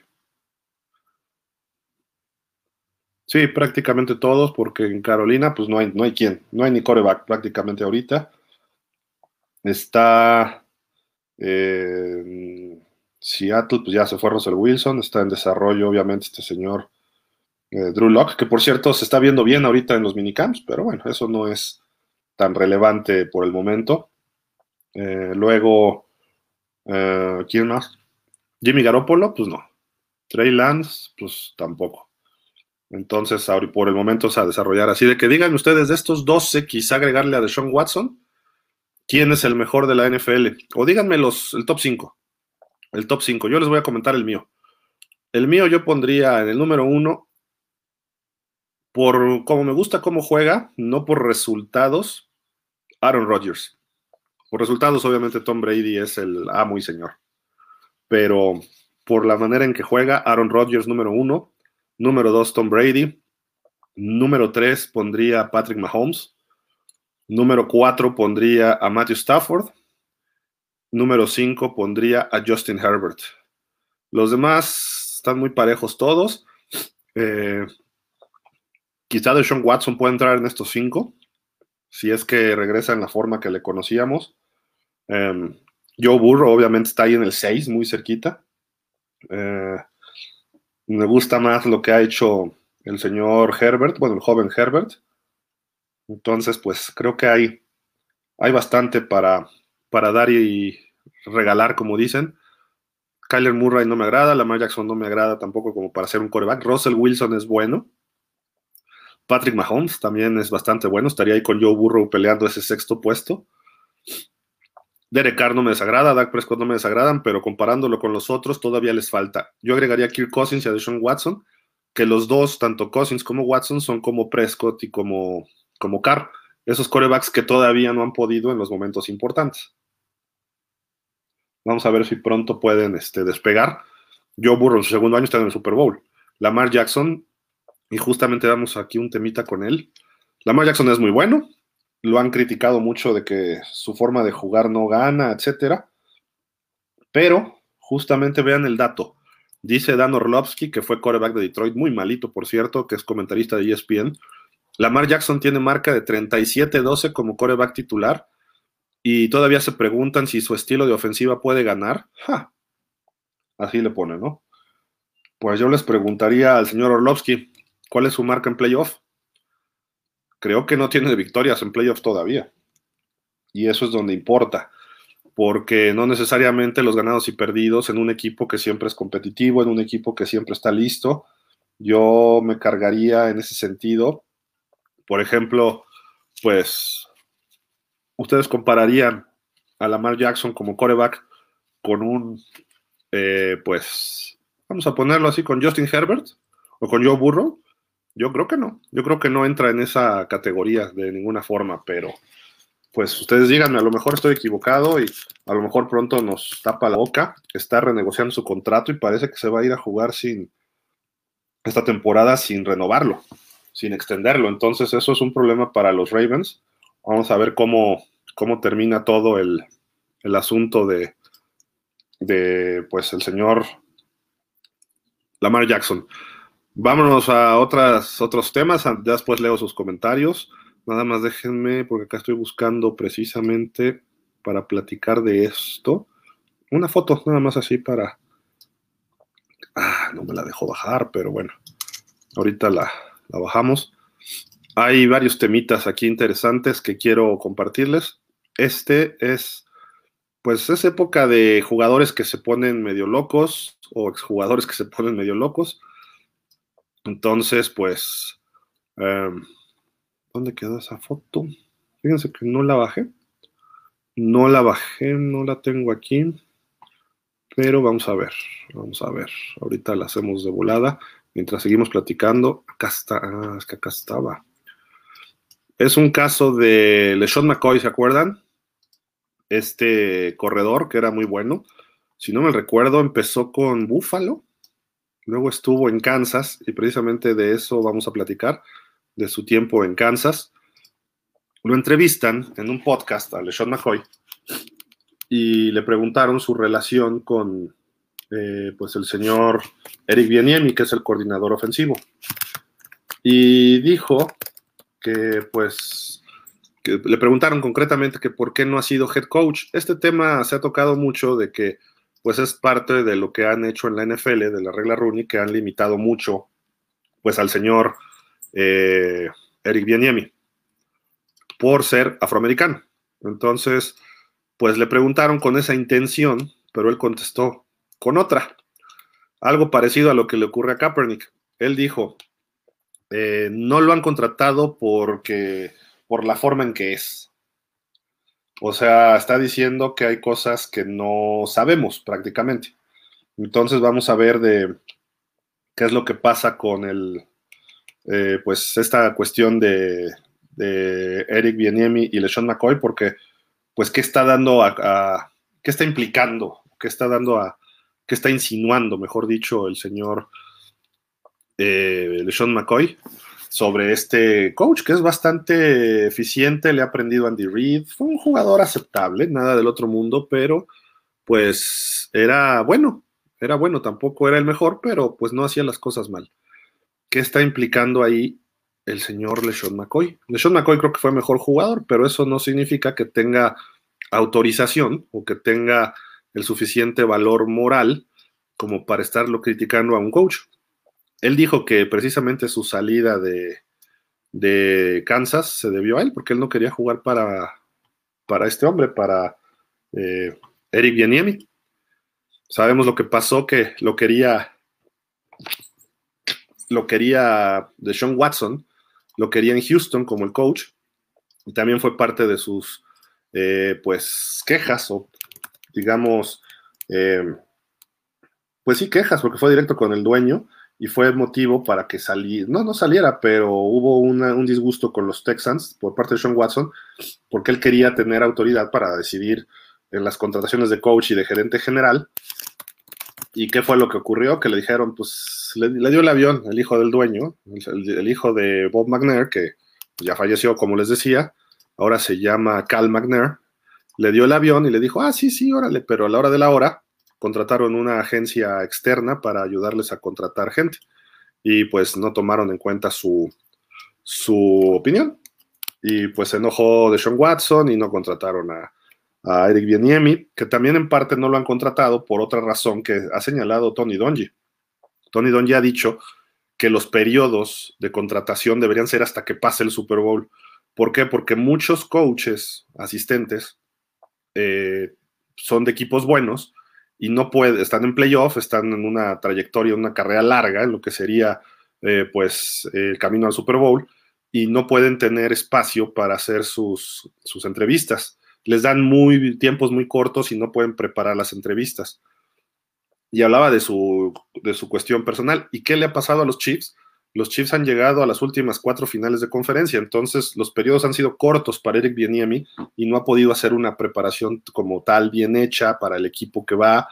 Sí, prácticamente todos, porque en Carolina, pues no hay, no hay quien, no hay ni coreback prácticamente ahorita. Está eh, Seattle, pues ya se fue Russell Wilson, está en desarrollo, obviamente, este señor eh, Drew Locke, que por cierto se está viendo bien ahorita en los minicamps, pero bueno, eso no es tan relevante por el momento. Eh, luego, ¿quién más? Jimmy Garoppolo, pues no. Trey Lance, pues tampoco. Entonces, por el momento es a desarrollar. Así de que digan ustedes de estos 12, quizá agregarle a Deshaun Watson, ¿quién es el mejor de la NFL? O díganme los, el top 5. El top 5. Yo les voy a comentar el mío. El mío yo pondría en el número 1 por como me gusta cómo juega, no por resultados, Aaron Rodgers. Por resultados, obviamente, Tom Brady es el amo y señor. Pero por la manera en que juega, Aaron Rodgers número 1 Número 2, Tom Brady. Número 3, pondría Patrick Mahomes. Número 4, pondría a Matthew Stafford. Número 5, pondría a Justin Herbert. Los demás están muy parejos todos. Eh, quizá Deshaun Watson puede entrar en estos 5, si es que regresa en la forma que le conocíamos. Eh, Joe Burrow obviamente está ahí en el 6, muy cerquita. Eh, me gusta más lo que ha hecho el señor Herbert, bueno, el joven Herbert. Entonces, pues creo que hay, hay bastante para, para dar y regalar, como dicen. Kyler Murray no me agrada, Lamar Jackson no me agrada tampoco como para ser un coreback. Russell Wilson es bueno. Patrick Mahomes también es bastante bueno. Estaría ahí con Joe Burrow peleando ese sexto puesto. Derek Carr no me desagrada, Dak Prescott no me desagradan, pero comparándolo con los otros todavía les falta. Yo agregaría a Kirk Cousins y a Deshaun Watson, que los dos, tanto Cousins como Watson, son como Prescott y como, como Carr, esos corebacks que todavía no han podido en los momentos importantes. Vamos a ver si pronto pueden este, despegar. Joe Burrow en su segundo año está en el Super Bowl. Lamar Jackson, y justamente damos aquí un temita con él. Lamar Jackson es muy bueno, lo han criticado mucho de que su forma de jugar no gana, etcétera. Pero justamente vean el dato. Dice Dan Orlovsky, que fue quarterback de Detroit, muy malito, por cierto, que es comentarista de ESPN. Lamar Jackson tiene marca de 37-12 como quarterback titular y todavía se preguntan si su estilo de ofensiva puede ganar. Así le pone, ¿no? Pues yo les preguntaría al señor Orlovsky, ¿cuál es su marca en playoff? Creo que no tiene victorias en playoffs todavía. Y eso es donde importa, porque no necesariamente los ganados y perdidos en un equipo que siempre es competitivo, en un equipo que siempre está listo. Yo me cargaría en ese sentido. Por ejemplo, pues ustedes compararían a Lamar Jackson como coreback con un, eh, pues, vamos a ponerlo así, con Justin Herbert o con Joe Burrow. Yo creo que no. Yo creo que no entra en esa categoría de ninguna forma, pero pues ustedes díganme, a lo mejor estoy equivocado y a lo mejor pronto nos tapa la boca. Está renegociando su contrato y parece que se va a ir a jugar sin esta temporada sin renovarlo, sin extenderlo. Entonces eso es un problema para los Ravens. Vamos a ver cómo, cómo termina todo el, el asunto de, de pues el señor Lamar Jackson. Vámonos a otras, otros temas, ya después leo sus comentarios. Nada más déjenme, porque acá estoy buscando precisamente para platicar de esto. Una foto, nada más así para... Ah, no me la dejo bajar, pero bueno, ahorita la, la bajamos. Hay varios temitas aquí interesantes que quiero compartirles. Este es, pues es época de jugadores que se ponen medio locos o exjugadores que se ponen medio locos entonces, pues, em, ¿dónde quedó esa foto? Fíjense que no la bajé. No la bajé, no la tengo aquí. Pero vamos a ver, vamos a ver. Ahorita la hacemos de volada. Mientras seguimos platicando, acá está, ah, es que acá estaba. Es un caso de LeSean McCoy, ¿se acuerdan? Este corredor que era muy bueno. Si no me recuerdo, empezó con Buffalo Luego estuvo en Kansas y precisamente de eso vamos a platicar, de su tiempo en Kansas. Lo entrevistan en un podcast a LeSean McCoy y le preguntaron su relación con eh, pues el señor Eric Bieniemi, que es el coordinador ofensivo. Y dijo que pues que le preguntaron concretamente que por qué no ha sido head coach. Este tema se ha tocado mucho de que pues es parte de lo que han hecho en la NFL, de la regla Rooney, que han limitado mucho pues al señor eh, Eric Bieniemi por ser afroamericano. Entonces, pues le preguntaron con esa intención, pero él contestó con otra. Algo parecido a lo que le ocurre a Kaepernick. Él dijo, eh, no lo han contratado porque, por la forma en que es. O sea, está diciendo que hay cosas que no sabemos prácticamente. Entonces vamos a ver de qué es lo que pasa con el, eh, pues esta cuestión de, Eric Bieniemi y LeSean McCoy, porque, pues, ¿qué está dando a, qué está implicando? ¿Qué está dando a, qué está insinuando, mejor dicho, el señor eh, LeSean McCoy sobre este coach que es bastante eficiente, le ha aprendido Andy Reid, fue un jugador aceptable, nada del otro mundo, pero pues era bueno, era bueno, tampoco era el mejor, pero pues no hacía las cosas mal. ¿Qué está implicando ahí el señor LeSean McCoy. LeSean McCoy creo que fue mejor jugador, pero eso no significa que tenga autorización o que tenga el suficiente valor moral como para estarlo criticando a un coach. Él dijo que precisamente su salida de, de Kansas se debió a él, porque él no quería jugar para, para este hombre, para eh, Eric Bieniemi. Sabemos lo que pasó, que lo quería, lo quería de Sean Watson, lo quería en Houston como el coach y también fue parte de sus eh, pues quejas o digamos eh, pues sí quejas porque fue directo con el dueño y fue el motivo para que saliera, no, no saliera, pero hubo un disgusto con los Texans por parte de Sean Watson porque él quería tener autoridad para decidir en las contrataciones de coach y de gerente general. ¿Y qué fue lo que ocurrió? Que le dijeron, pues le, dio el avión el hijo del dueño, el, hijo de Bob McNair, que ya falleció, como les decía, ahora se llama Cal McNair, le dio el avión y le dijo, ah, sí, sí, órale, pero a la hora de la hora contrataron una agencia externa para ayudarles a contratar gente y pues no tomaron en cuenta su, su opinión y pues se enojó de Sean Watson y no contrataron a, Eric Bieniemi, que también en parte no lo han contratado por otra razón que ha señalado Tony Donji Tony Don ya ha dicho que los periodos de contratación deberían ser hasta que pase el Super Bowl. ¿Por qué? Porque muchos coaches, asistentes, eh, son de equipos buenos y no pueden, están en playoff, están en una trayectoria, una carrera larga, en lo que sería eh, pues el camino al Super Bowl, y no pueden tener espacio para hacer sus, sus entrevistas. Les dan muy, tiempos muy cortos y no pueden preparar las entrevistas y hablaba de su, de su cuestión personal. ¿Y qué le ha pasado a los Chiefs? Los Chiefs han llegado a las últimas cuatro finales de conferencia, entonces los periodos han sido cortos para Eric Bieniemi y no ha podido hacer una preparación como tal bien hecha para el equipo que va.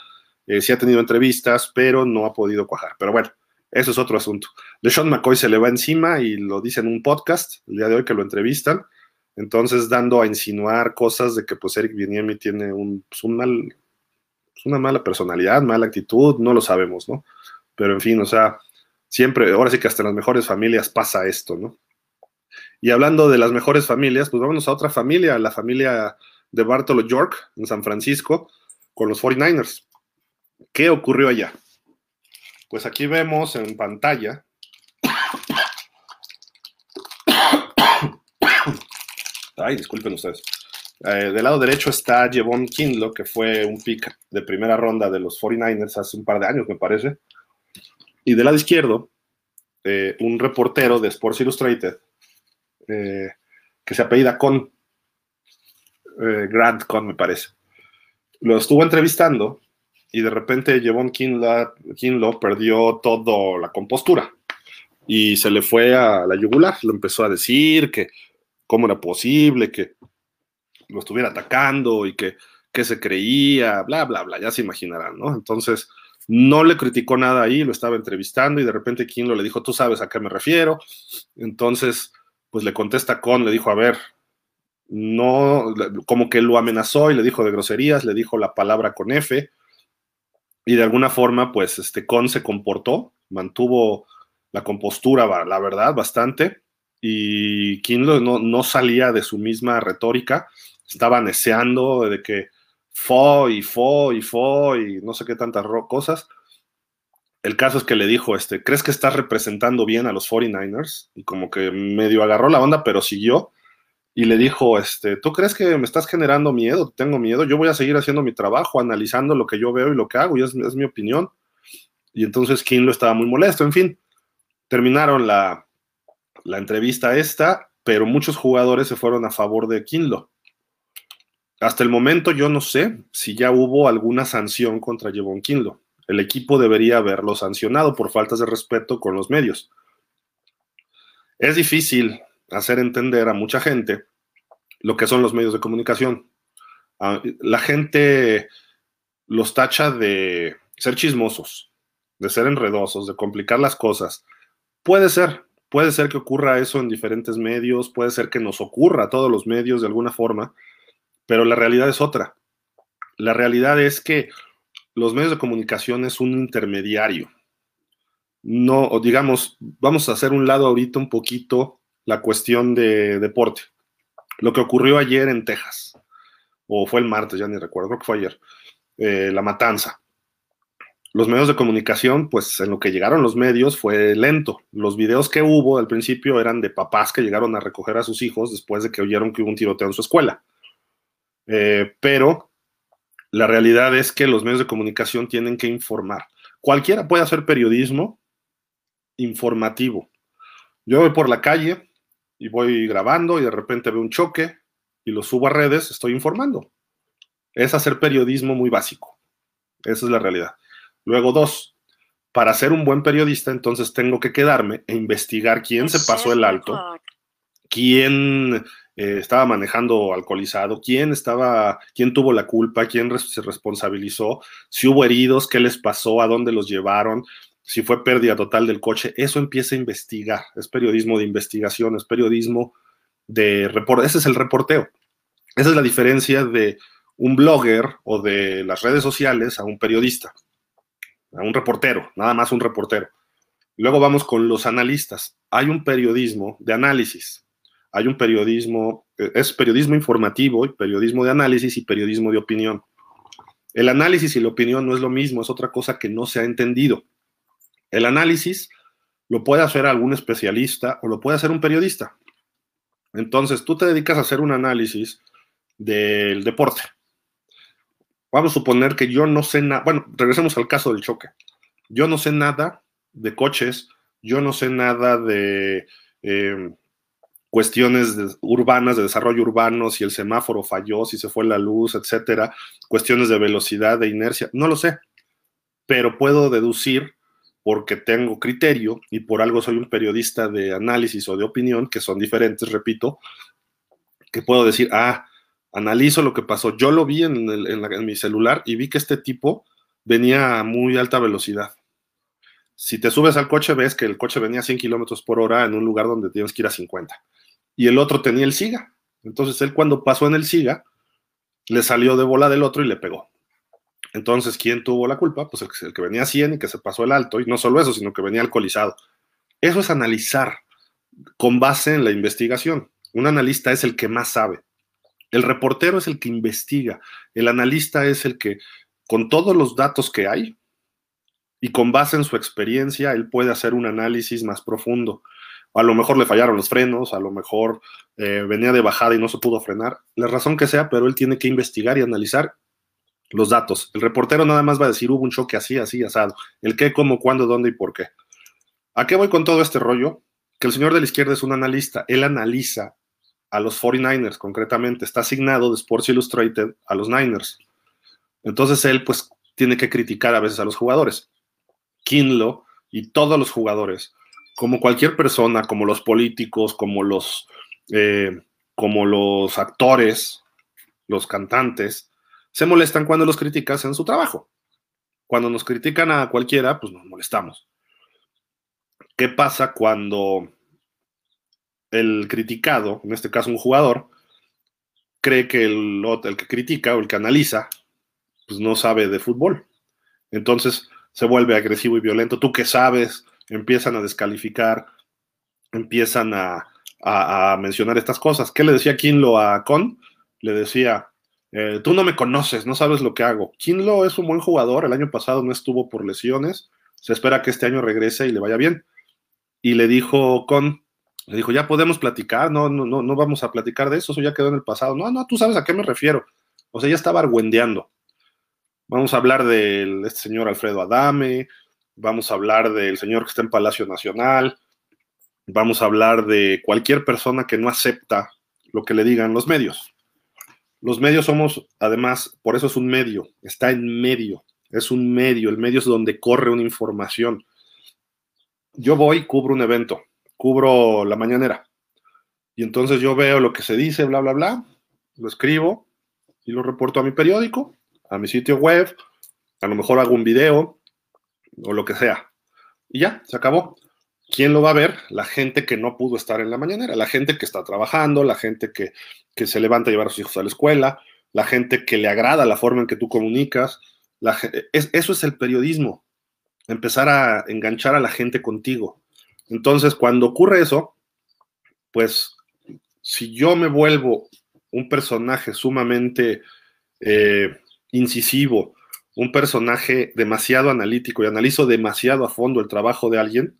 Eh, sí ha tenido entrevistas, pero no ha podido cuajar. Pero bueno, eso es otro asunto. Sean McCoy se le va encima y lo dice en un podcast el día de hoy que lo entrevistan. Entonces, dando a insinuar cosas de que pues Eric Bieniemi tiene pues, un mal, una mala personalidad, mala actitud, no lo sabemos, ¿no? Pero en fin, o sea, siempre, ahora sí que hasta en las mejores familias pasa esto, ¿no? Y hablando de las mejores familias, pues vámonos a otra familia, la familia de Bartolo York en San Francisco con los 49ers. ¿Qué ocurrió allá? Pues aquí vemos en pantalla. Ay, disculpen ustedes. Eh, del lado derecho está Jevon Kindlo, que fue un pick de primera ronda de los 49ers hace un par de años, me parece. Y del lado izquierdo, eh, un reportero de Sports Illustrated, eh, que se apellida Con, Grant Con, me parece. Lo estuvo entrevistando y de repente Jevon Kinlo perdió toda la compostura y se le fue a la yugular. Lo empezó a decir que cómo era posible, que lo estuviera atacando y que, se creía, bla, bla, bla, ya se imaginarán, ¿no? Entonces, no le criticó nada ahí, lo estaba entrevistando y de repente lo le dijo, tú sabes a qué me refiero. Entonces, pues le contesta con, le dijo, a ver, no, como que lo amenazó y le dijo de groserías, le dijo la palabra con F, y de alguna forma, pues, este Con se comportó, mantuvo la compostura, la verdad, bastante, y Kinlo no, no salía de su misma retórica, estaba neceando de que fo y fo y fo y no sé qué tantas cosas. El caso es que le dijo, este, ¿crees que estás representando bien a los 49ers? Y como que medio agarró la onda, pero siguió y le dijo, este, ¿tú crees que me estás generando miedo? Tengo miedo, yo voy a seguir haciendo mi trabajo, analizando lo que yo veo y lo que hago, y es, mi opinión. Y entonces lo estaba muy molesto, en fin, terminaron la, la entrevista esta, pero muchos jugadores se fueron a favor de Kinlo. Hasta el momento yo no sé si ya hubo alguna sanción contra Jevon Kinlo. El equipo debería haberlo sancionado por faltas de respeto con los medios. Es difícil hacer entender a mucha gente lo que son los medios de comunicación. Ah, la gente los tacha de ser chismosos, de ser enredosos, de complicar las cosas. Puede ser, puede ser que ocurra eso en diferentes medios, puede ser que nos ocurra a todos los medios de alguna forma, pero la realidad es otra. La realidad es que los medios de comunicación es un intermediario. No, digamos, vamos a hacer un lado ahorita un poquito la cuestión de deporte. Lo que ocurrió ayer en Texas, o fue el martes, ya ni recuerdo, creo que fue ayer, eh, la matanza. Los medios de comunicación, pues en lo que llegaron los medios fue lento. Los videos que hubo al principio eran de papás que llegaron a recoger a sus hijos después de que oyeron que hubo un tiroteo en su escuela. Eh, pero la realidad es que los medios de comunicación tienen que informar. Cualquiera puede hacer periodismo informativo. Yo voy por la calle, y voy grabando y de repente veo un choque y lo subo a redes, estoy informando. Es hacer periodismo muy básico. Esa es la realidad. Luego, dos, para ser un buen periodista, entonces tengo que quedarme e investigar quién se pasó el alto, quién eh, estaba manejando alcoholizado, quién estaba, quién tuvo la culpa, quién se responsabilizó, si hubo heridos, qué les pasó, a dónde los llevaron, si fue pérdida total del coche, eso empieza a investigar. Es periodismo de investigación, es periodismo de reporte. Ese es el reporteo. Esa es la diferencia de un blogger o de las redes sociales a un periodista, a un reportero, nada más un reportero. Luego vamos con los analistas. Hay un periodismo de análisis, hay un periodismo, eh, es periodismo informativo, periodismo de análisis y periodismo de opinión. El análisis y la opinión no es lo mismo, es otra cosa que no se ha entendido. El análisis lo puede hacer algún especialista o lo puede hacer un periodista. Entonces, tú te dedicas a hacer un análisis del deporte. Vamos a suponer que yo no sé nada, bueno, regresemos al caso del choque. Yo no sé nada de coches, yo no sé nada de eh, cuestiones urbanas, de desarrollo urbano, si el semáforo falló, si se fue la luz, etcétera, cuestiones de velocidad, de inercia, no lo sé, pero puedo deducir porque tengo criterio y por algo soy un periodista de análisis o de opinión, que son diferentes, repito, que puedo decir, ah, analizo lo que pasó. Yo lo vi en, mi celular y vi que este tipo venía a muy alta velocidad. Si te subes al coche, ves que el coche venía a 100 kilómetros por hora en un lugar donde tienes que ir a 50. Y el otro tenía el SIGA. Entonces él, cuando pasó en el SIGA, le salió de bola del otro y le pegó. Entonces, ¿quién tuvo la culpa? Pues el, que venía a 100 y que se pasó el alto, y no solo eso, sino que venía alcoholizado. Eso es analizar con base en la investigación. Un analista es el que más sabe. El reportero es el que investiga. El analista es el que, con todos los datos que hay y con base en su experiencia, él puede hacer un análisis más profundo. A lo mejor le fallaron los frenos, a lo mejor eh, venía de bajada y no se pudo frenar, la razón que sea, pero él tiene que investigar y analizar los datos. El reportero nada más va a decir, hubo un choque así, así, asado. El qué, cómo, cuándo, dónde y por qué. ¿A qué voy con todo este rollo? Que el señor de la izquierda es un analista. Él analiza a los 49ers concretamente. Está asignado de Sports Illustrated a los Niners. Entonces él pues tiene que criticar a veces a los jugadores. Kinlo y todos los jugadores, como cualquier persona, como los políticos, como los, eh, como los actores, los cantantes, se molestan cuando los criticas en su trabajo. Cuando nos critican a cualquiera, pues nos molestamos. ¿Qué pasa cuando el criticado, en este caso un jugador, cree que el, el que critica o el que analiza, pues no sabe de fútbol. Entonces se vuelve agresivo y violento. Tú que sabes, empiezan a descalificar, empiezan a, mencionar estas cosas. ¿Qué le decía Kinlo a Con? Le decía, eh, tú no me conoces, no sabes lo que hago. Kinlo es un buen jugador, el año pasado no estuvo por lesiones, se espera que este año regrese y le vaya bien. Y le dijo Con, le dijo, ya podemos platicar, no, no, no, no vamos a platicar de eso, eso ya quedó en el pasado. No, no, tú sabes a qué me refiero. O sea, ya estaba argüendeando. Vamos a hablar del este señor Alfredo Adame, vamos a hablar del señor que está en Palacio Nacional, vamos a hablar de cualquier persona que no acepta lo que le digan los medios. Los medios somos, además, por eso es un medio, está en medio, es un medio, el medio es donde corre una información. Yo voy, cubro un evento, cubro la mañanera, y entonces yo veo lo que se dice, bla, bla, bla, lo escribo y lo reporto a mi periódico, a mi sitio web, a lo mejor hago un video o lo que sea. Y ya, se acabó. ¿Quién lo va a ver? La gente que no pudo estar en la mañanera, la gente que está trabajando, la gente que, se levanta a llevar a sus hijos a la escuela, la gente que le agrada la forma en que tú comunicas. Eso es el periodismo, empezar a enganchar a la gente contigo. Entonces, cuando ocurre eso, pues si yo me vuelvo un personaje sumamente eh, incisivo, un personaje demasiado analítico y analizo demasiado a fondo el trabajo de alguien,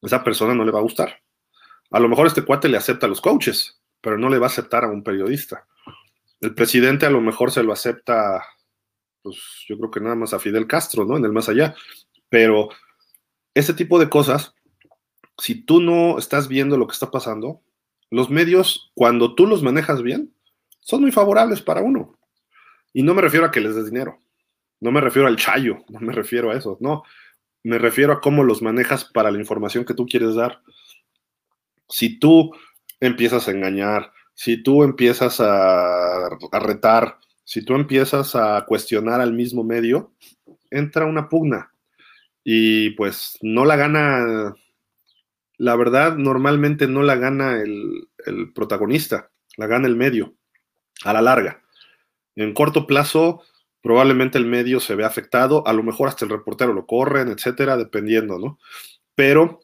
esa persona no le va a gustar. A lo mejor este cuate le acepta a los coaches, pero no le va a aceptar a un periodista. El presidente a lo mejor se lo acepta, pues yo creo que nada más a Fidel Castro, ¿no? En el más allá. Pero ese tipo de cosas, si tú no estás viendo lo que está pasando, los medios, cuando tú los manejas bien, son muy favorables para uno. Y no me refiero a que les des dinero, no me refiero al chayo, no me refiero a eso, no, me refiero a cómo los manejas para la información que tú quieres dar. Si tú empiezas a engañar, si tú empiezas a, retar, si tú empiezas a cuestionar al mismo medio, entra una pugna y pues no la gana, la verdad normalmente no la gana el, el protagonista, la gana el medio, a la larga. En corto plazo, probablemente el medio se ve afectado, a lo mejor hasta el reportero lo corren, etcétera, dependiendo, ¿no? Pero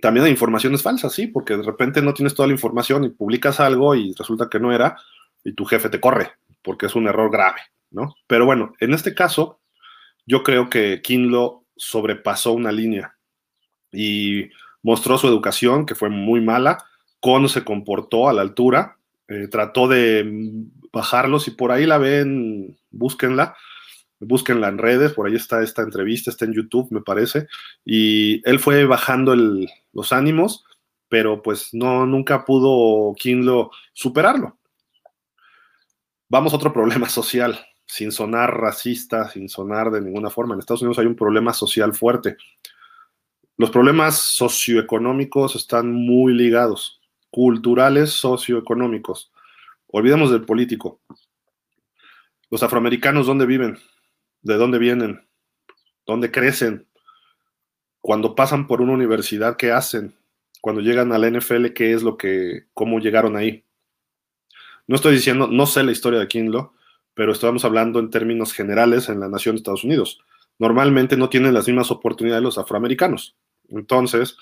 también hay informaciones falsas, sí, porque de repente no tienes toda la información y publicas algo y resulta que no era y tu jefe te corre, porque es un error grave, ¿no? Pero bueno, en este caso, yo creo que Kinlo sobrepasó una línea y mostró su educación, que fue muy mala, Con se comportó a la altura, eh, trató de bajarlos y por ahí la ven, búsquenla, búsquenla en redes, por ahí está esta entrevista, está en YouTube, me parece, y él fue bajando los ánimos, pero pues no, nunca pudo Kinlo superarlo. Vamos a otro problema social, sin sonar racista, sin sonar de ninguna forma. En Estados Unidos hay un problema social fuerte. Los problemas socioeconómicos están muy ligados culturales socioeconómicos. Olvidemos del político. Los afroamericanos, ¿dónde viven? ¿De dónde vienen? ¿Dónde crecen? Cuando pasan por una universidad, ¿qué hacen? Cuando llegan a la NFL, ¿qué es lo que, cómo llegaron ahí? No estoy diciendo, no sé la historia de Kinlo, pero estamos hablando en términos generales en la nación de Estados Unidos. Normalmente no tienen las mismas oportunidades los afroamericanos. Entonces,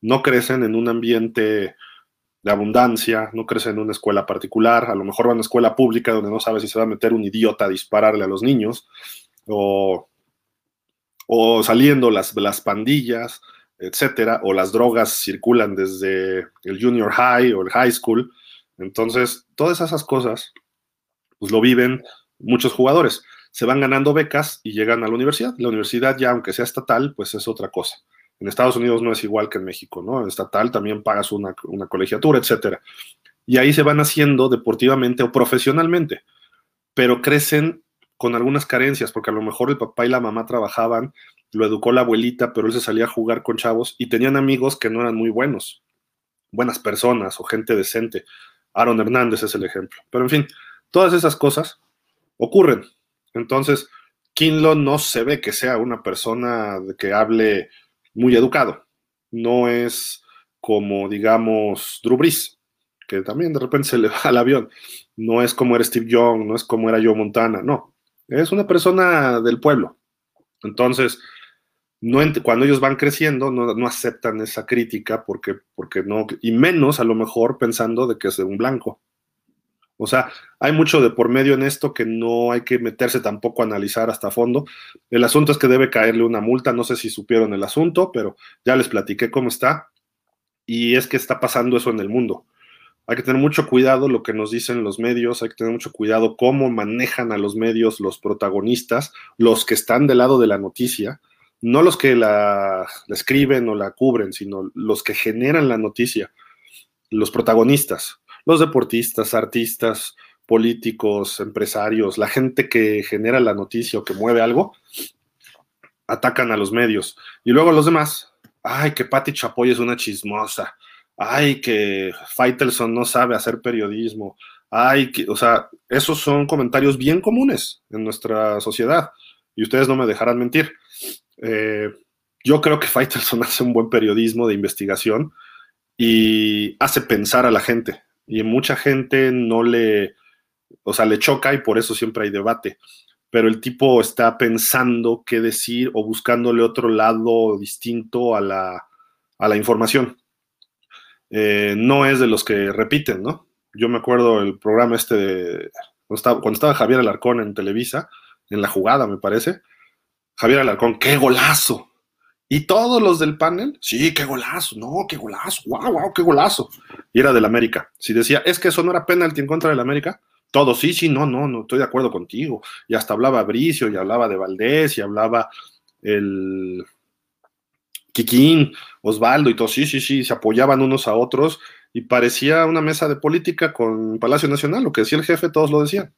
no crecen en un ambiente de abundancia, no crece en una escuela particular, a lo mejor va a una escuela pública donde no sabe si se va a meter un idiota a dispararle a los niños, o, o saliendo las, las pandillas, etcétera, o las drogas circulan desde el junior high o el high school. Entonces, todas esas cosas, pues lo viven muchos jugadores. Se van ganando becas y llegan a la universidad. La universidad ya, aunque sea estatal, pues es otra cosa. En Estados Unidos no es igual que en México, ¿no? En estatal también pagas una, colegiatura, etcétera. Y ahí se van haciendo deportivamente o profesionalmente, pero crecen con algunas carencias, porque a lo mejor el papá y la mamá trabajaban, lo educó la abuelita, pero él se salía a jugar con chavos y tenían amigos que no eran muy buenos, buenas personas o gente decente. Aaron Hernández es el ejemplo. Pero en fin, todas esas cosas ocurren. Entonces, Kinlo no se ve que sea una persona que hable muy educado. No es como, digamos, Drew Brees, que también de repente se le va al avión. No es como era Steve Young, no es como era Joe Montana, no. Es una persona del pueblo. Entonces, no cuando ellos van creciendo, no, aceptan esa crítica porque, porque no, y menos a lo mejor pensando de que es de un blanco. O sea, hay mucho de por medio en esto que no hay que meterse tampoco a analizar hasta fondo. El asunto es que debe caerle una multa, no sé si supieron el asunto, pero ya les platiqué cómo está. Y es que está pasando eso en el mundo. Hay que tener mucho cuidado lo que nos dicen los medios, hay que tener mucho cuidado cómo manejan a los medios los protagonistas, los que están del lado de la noticia, no los que la, la escriben o la cubren, sino los que generan la noticia, los protagonistas los deportistas, artistas, políticos, empresarios, la gente que genera la noticia o que mueve algo, atacan a los medios. Y luego los demás, ay, que Patti Chapoy es una chismosa, ay, que Faitelson no sabe hacer periodismo, ay, que, o sea, esos son comentarios bien comunes en nuestra sociedad y ustedes no me dejarán mentir. Eh, yo creo que Faitelson hace un buen periodismo de investigación y hace pensar a la gente y mucha gente no le, o sea, le choca y por eso siempre hay debate. Pero el tipo está pensando qué decir o buscándole otro lado distinto a la, a la información. Eh, no es de los que repiten, ¿no? Yo me acuerdo el programa este de, cuando estaba, cuando estaba Javier Alarcón en Televisa, en la jugada, me parece. Javier Alarcón, qué golazo. Y todos los del panel, sí, qué golazo, no, qué golazo, wow, wow, qué golazo. Y era del América. Si decía, es que eso no era penalti en contra del América, todos, sí, sí, no, no, no, estoy de acuerdo contigo. Y hasta hablaba Bricio, y hablaba de Valdés, y hablaba el Kikín, Osvaldo, y todos, sí, sí, sí, se apoyaban unos a otros, y parecía una mesa de política con Palacio Nacional, lo que decía el jefe, todos lo decían.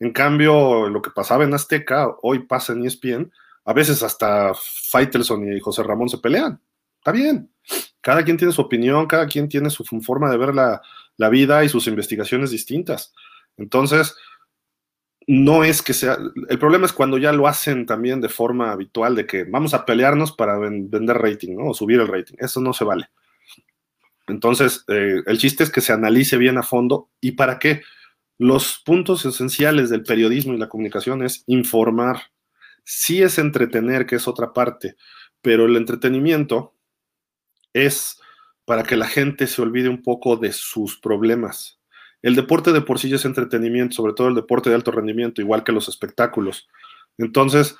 En cambio, lo que pasaba en Azteca, hoy pasa en ESPN, a veces hasta Faitelson y José Ramón se pelean. Está bien. Cada quien tiene su opinión, cada quien tiene su forma de ver la, vida y sus investigaciones distintas. Entonces, no es que sea. El problema es cuando ya lo hacen también de forma habitual, de que vamos a pelearnos para vender rating, ¿no? O subir el rating. Eso no se vale. Entonces, eh, el chiste es que se analice bien a fondo. ¿Y para qué? Los puntos esenciales del periodismo y la comunicación es informar, sí es entretener, que es otra parte, pero el entretenimiento es para que la gente se olvide un poco de sus problemas. El deporte de por sí es entretenimiento, sobre todo el deporte de alto rendimiento, igual que los espectáculos. Entonces,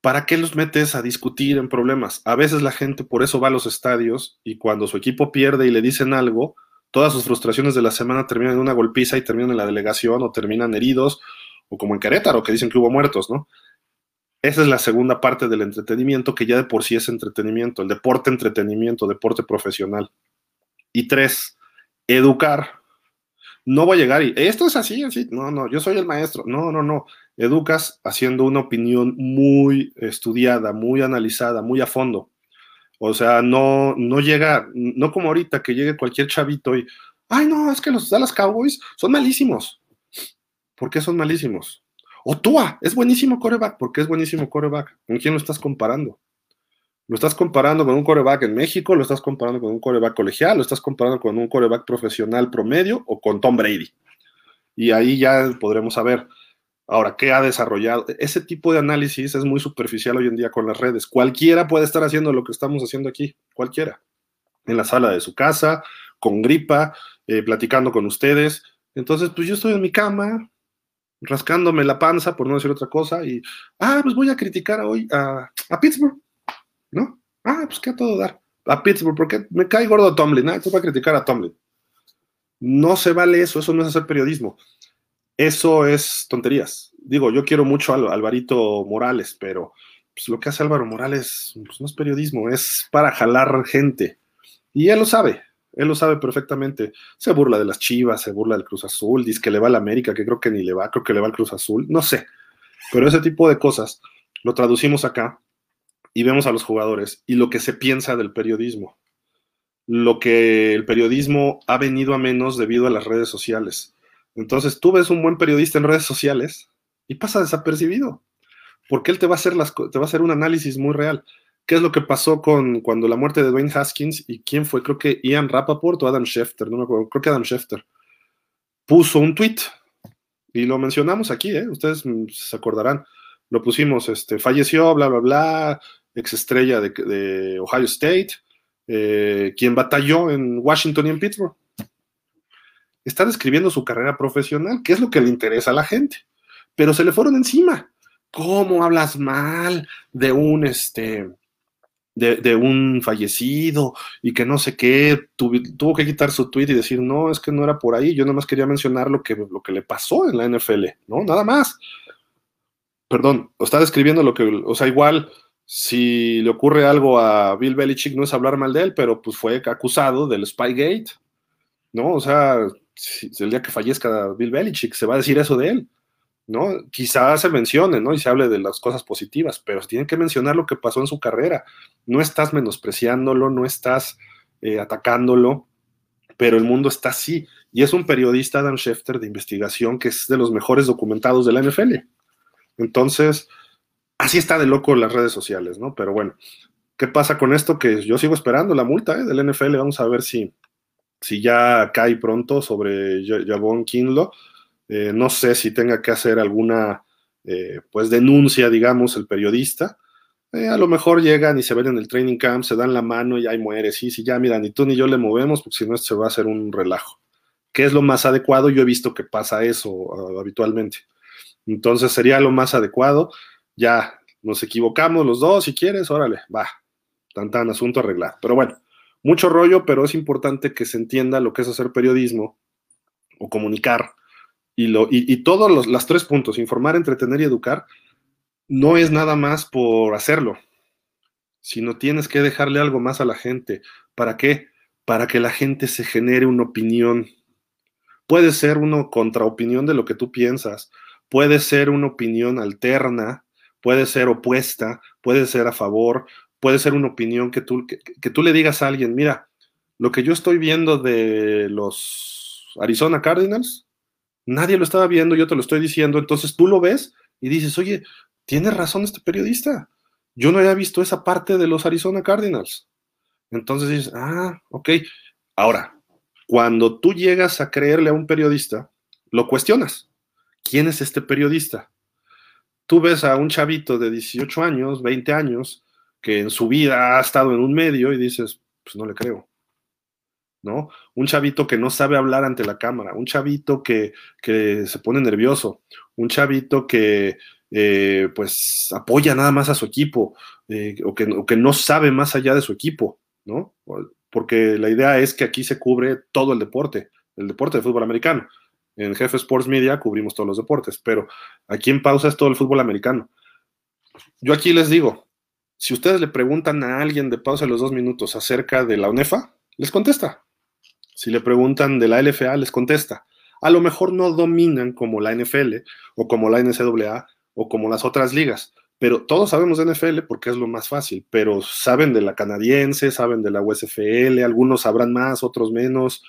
¿para qué los metes a discutir en problemas? A veces la gente por eso va a los estadios y cuando su equipo pierde y le dicen algo, todas sus frustraciones de la semana terminan en una golpiza y terminan en la delegación o terminan heridos, o como en Querétaro, que dicen que hubo muertos, ¿no? Esa es la segunda parte del entretenimiento, que ya de por sí es entretenimiento, el deporte entretenimiento, deporte profesional. Y tres, educar. No voy a llegar y esto es así, así. No, no, yo soy el maestro. No, no, no. Educas haciendo una opinión muy estudiada, muy analizada, muy a fondo. O sea, no, no llega, no como ahorita que llegue cualquier chavito y, ay, no, es que los Dallas Cowboys son malísimos. ¿Por qué son malísimos? O Tua, es buenísimo coreback. ¿Por qué es buenísimo coreback? ¿Con quién lo estás comparando? ¿Lo estás comparando con un coreback en México? ¿Lo estás comparando con un coreback colegial? ¿Lo estás comparando con un coreback profesional promedio o con Tom Brady? Y ahí ya podremos saber. Ahora, ¿qué ha desarrollado? Ese tipo de análisis es muy superficial hoy en día con las redes. Cualquiera puede estar haciendo lo que estamos haciendo aquí, cualquiera. En la sala de su casa, con gripa, eh, platicando con ustedes. Entonces, pues yo estoy en mi cama, rascándome la panza, por no decir otra cosa, y, ah, pues voy a criticar hoy a, a Pittsburgh, ¿no? Ah, pues que a todo dar. A Pittsburgh, porque me cae gordo Tomlin, ¿no? Esto va a criticar a Tomlin. No se vale eso, eso no es hacer periodismo. Eso es tonterías. Digo, yo quiero mucho a Alvarito Morales, pero pues, lo que hace Álvaro Morales pues, no es periodismo, es para jalar gente. Y él lo sabe, él lo sabe perfectamente. Se burla de las Chivas, se burla del Cruz Azul, dice que le va a la América, que creo que ni le va, creo que le va al Cruz Azul, no sé. Pero ese tipo de cosas lo traducimos acá y vemos a los jugadores y lo que se piensa del periodismo. Lo que el periodismo ha venido a menos debido a las redes sociales. Entonces tú ves un buen periodista en redes sociales y pasa desapercibido, porque él te va a hacer, las, te va a hacer un análisis muy real ¿Qué es lo que pasó con cuando la muerte de Dwayne Haskins y quién fue? Creo que Ian Rappaport o Adam Schefter, no me acuerdo, creo que Adam Schefter puso un tweet y lo mencionamos aquí, ¿eh? ustedes se acordarán. Lo pusimos, este, falleció, bla, bla, bla, ex estrella de, Ohio State, eh, quien batalló en Washington y en Pittsburgh. Está describiendo su carrera profesional, que es lo que le interesa a la gente, pero se le fueron encima. ¿Cómo hablas mal de un, este, de, un fallecido y que no sé qué, tuvo, que quitar su tweet y decir, no, es que no era por ahí, yo nomás quería mencionar lo que, lo que le pasó en la NFL, ¿no? Nada más. Perdón, está describiendo lo que, o sea, igual si le ocurre algo a Bill Belichick no es hablar mal de él, pero pues fue acusado del Spygate, ¿no? O sea, el día que fallezca Bill Belichick se va a decir eso de él. ¿No? Quizás se mencione, ¿no? Y se hable de las cosas positivas, pero tienen que mencionar lo que pasó en su carrera. No estás menospreciándolo, no estás eh, atacándolo, pero el mundo está así. Y es un periodista, Adam Schefter, de investigación, que es de los mejores documentados de la NFL. Entonces, así está de loco las redes sociales, ¿no? Pero bueno, ¿qué pasa con esto? Que yo sigo esperando la multa ¿eh? del NFL. Vamos a ver si, si ya cae pronto sobre Javon Kinlo eh, no sé si tenga que hacer alguna eh, pues denuncia, digamos, el periodista. Eh, a lo mejor llegan y se ven en el training camp, se dan la mano y ahí muere. Sí, sí, ya, mira, ni tú ni yo le movemos, porque si no, se va a hacer un relajo. ¿Qué es lo más adecuado? Yo he visto que pasa eso habitualmente. Entonces sería lo más adecuado. Ya nos equivocamos los dos, si quieres, órale, va. Tan tan asunto arreglado. Pero bueno, mucho rollo, pero es importante que se entienda lo que es hacer periodismo o comunicar y, todos los las tres puntos, informar, entretener y educar, no es nada más por hacerlo, sino tienes que dejarle algo más a la gente. ¿Para qué? Para que la gente se genere una opinión. Puede ser una contraopinión de lo que tú piensas, puede ser una opinión alterna, puede ser opuesta, puede ser a favor, puede ser una opinión que tú, que tú le digas a alguien, mira, lo que yo estoy viendo de los Arizona Cardinals Nadie lo estaba viendo, yo te lo estoy diciendo, entonces tú lo ves y dices, oye, tiene razón este periodista. Yo no había visto esa parte de los Arizona Cardinals. Entonces dices, ah, ok. Ahora, cuando tú llegas a creerle a un periodista, lo cuestionas. ¿Quién es este periodista? Tú ves a un chavito de 18 años, 20 años, que en su vida ha estado en un medio y dices, pues no le creo. ¿No? Un chavito que no sabe hablar ante la cámara, un chavito que, se pone nervioso, un chavito que eh, pues apoya nada más a su equipo eh, o, que, que, no sabe más allá de su equipo, ¿no? Porque la idea es que aquí se cubre todo el deporte, el deporte de fútbol americano. En Jefe Sports Media cubrimos todos los deportes, pero aquí en pausa es todo el fútbol americano. Yo aquí les digo, si ustedes le preguntan a alguien de pausa los dos minutos acerca de la UNEFA, les contesta. Si le preguntan de la LFA, les contesta. A lo mejor no dominan como la NFL o como la NCAA o como las otras ligas, pero todos sabemos de NFL porque es lo más fácil, pero saben de la canadiense, saben de la USFL, algunos sabrán más, otros menos,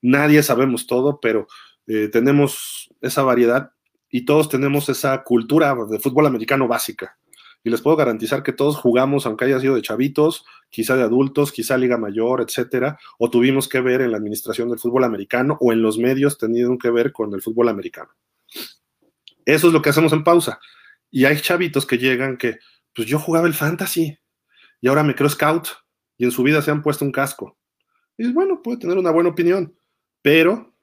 nadie sabemos todo, pero eh, tenemos esa variedad y todos tenemos esa cultura de fútbol americano básica y les puedo garantizar que todos jugamos, aunque haya sido de chavitos, quizá de adultos, quizá Liga Mayor, etcétera, o tuvimos que ver en la administración del fútbol americano o en los medios teniendo que ver con el fútbol americano. Eso es lo que hacemos en pausa. Y hay chavitos que llegan que, pues yo jugaba el fantasy y ahora me creo scout y en su vida se han puesto un casco. Y bueno, puede tener una buena opinión, pero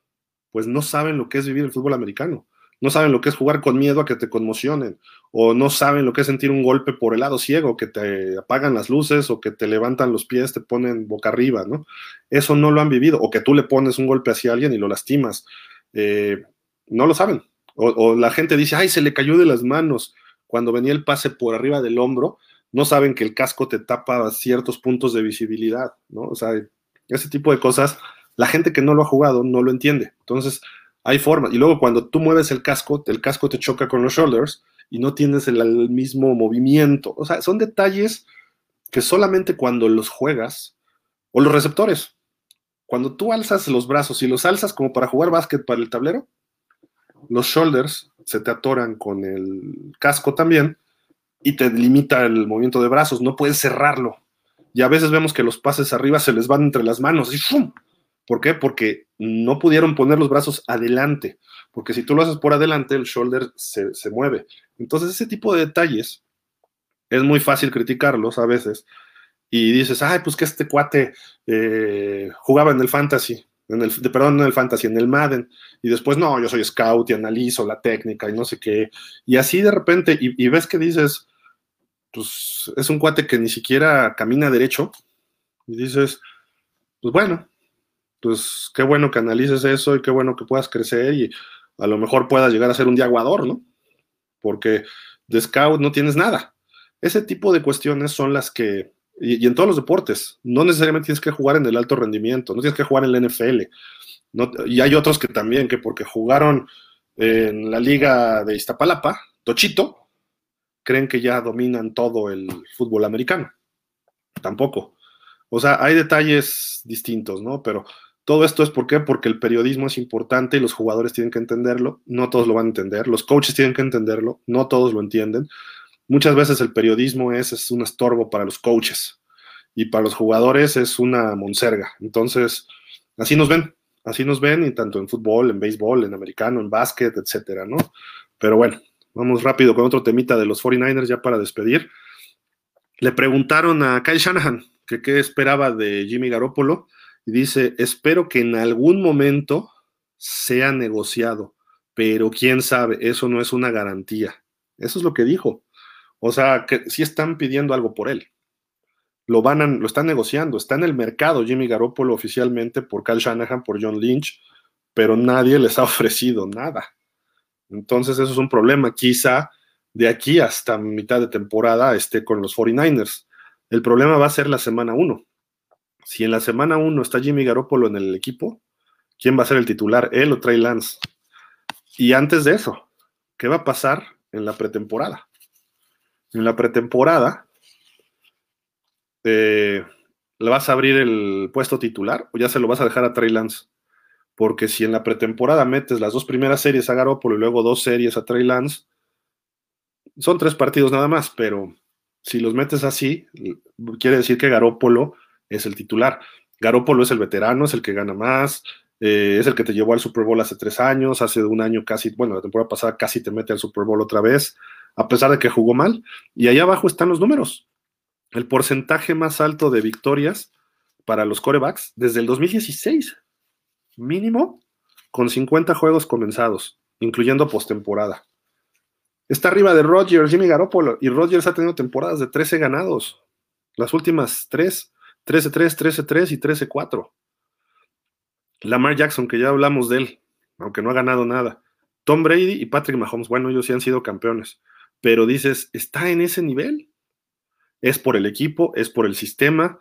pues no saben lo que es vivir el fútbol americano no saben lo que es jugar con miedo a que te conmocionen, o no saben lo que es sentir un golpe por el lado ciego, que te apagan las luces o que te levantan los pies, te ponen boca arriba, ¿no? Eso no lo han vivido, o que tú le pones un golpe hacia alguien y lo lastimas. Eh, no lo saben. O, la gente dice, ay, se le cayó de las manos cuando venía el pase por arriba del hombro, no saben que el casco te tapa ciertos puntos de visibilidad, ¿no? O sea, ese tipo de cosas, la gente que no lo ha jugado no lo entiende. Entonces, hay formas. Y luego cuando tú mueves el casco, el casco te choca con los shoulders y no tienes el, mismo movimiento. O sea, son detalles que solamente cuando los juegas, o los receptores, cuando tú alzas los brazos y los alzas como para jugar básquet para el tablero, los shoulders se te atoran con el casco también y te limita el movimiento de brazos, no puedes cerrarlo. Y a veces vemos que los pases arriba se les van entre las manos y ¡fum! ¿Por qué? Porque no pudieron poner los brazos adelante, porque si tú lo haces por adelante, el shoulder se, se mueve. Entonces ese tipo de detalles es muy fácil criticarlos a veces y dices, ay, pues que este cuate eh, jugaba en el fantasy, en el, perdón, en el fantasy, en el Madden, y después, no, yo soy scout y analizo la técnica y no sé qué, y así de repente, y, ves que dices, pues es un cuate que ni siquiera camina derecho, y dices, pues bueno, pues qué bueno que analices eso y qué bueno que puedas crecer y a lo mejor puedas llegar a ser un diaguador, ¿no? Porque de scout no tienes nada. Ese tipo de cuestiones son las que y, en todos los deportes. No necesariamente tienes que jugar en el alto rendimiento, no tienes que jugar en la NFL. y hay otros que también, que porque jugaron en la liga de Iztapalapa, Tochito, creen que ya dominan todo el fútbol americano. Tampoco. O sea, hay detalles distintos, ¿no? Pero todo esto es ¿por porque el periodismo es importante y los jugadores tienen que entenderlo. No todos lo van a entender. Los coaches tienen que entenderlo. No todos lo entienden muchas veces el periodismo es, es un estorbo para los coaches y para los jugadores es una monserga. Entonces, así nos ven, así nos ven, y tanto en fútbol, en béisbol, en americano, en básquet, etcétera, ¿no? Pero bueno, vamos rápido con otro temita de los 49ers ya para despedir. Le preguntaron a Kyle Shanahan que qué esperaba de Jimmy Garoppolo y dice, espero que en algún momento sea negociado, pero quién sabe, eso no es una garantía. Eso es lo que dijo. O sea, que sí están pidiendo algo por él. Lo, van lo están negociando. Está en el mercado Jimmy Garoppolo oficialmente por Cal Shanahan, por John Lynch, pero nadie les ha ofrecido nada. Entonces, eso es un problema. Quizá de aquí hasta mitad de temporada esté con los 49ers. El problema va a ser la semana 1. Si en la semana 1 está Jimmy Garoppolo en el equipo, ¿quién va a ser el titular? ¿Él o Trey Lance? Y antes de eso, ¿qué va a pasar en la pretemporada? en la pretemporada, eh, ¿le vas a abrir el puesto titular o ya se lo vas a dejar a Trey Lance? Porque si en la pretemporada metes las dos primeras series a Garoppolo y luego dos series a Trey Lance, son tres partidos nada más, pero si los metes así, quiere decir que Garópolo es el titular. Garópolo es el veterano, es el que gana más, eh, es el que te llevó al Super Bowl hace tres años, hace un año casi, bueno, la temporada pasada casi te mete al Super Bowl otra vez a pesar de que jugó mal. Y ahí abajo están los números. El porcentaje más alto de victorias para los corebacks desde el 2016. Mínimo con 50 juegos comenzados, incluyendo postemporada. Está arriba de Rodgers, Jimmy Garoppolo, y Rodgers ha tenido temporadas de 13 ganados. Las últimas 3, 13-3, 13-3 y 13-4. Lamar Jackson, que ya hablamos de él, aunque no ha ganado nada. Tom Brady y Patrick Mahomes, bueno, ellos sí han sido campeones pero dices, ¿está en ese nivel? ¿Es por el equipo? ¿Es por el sistema?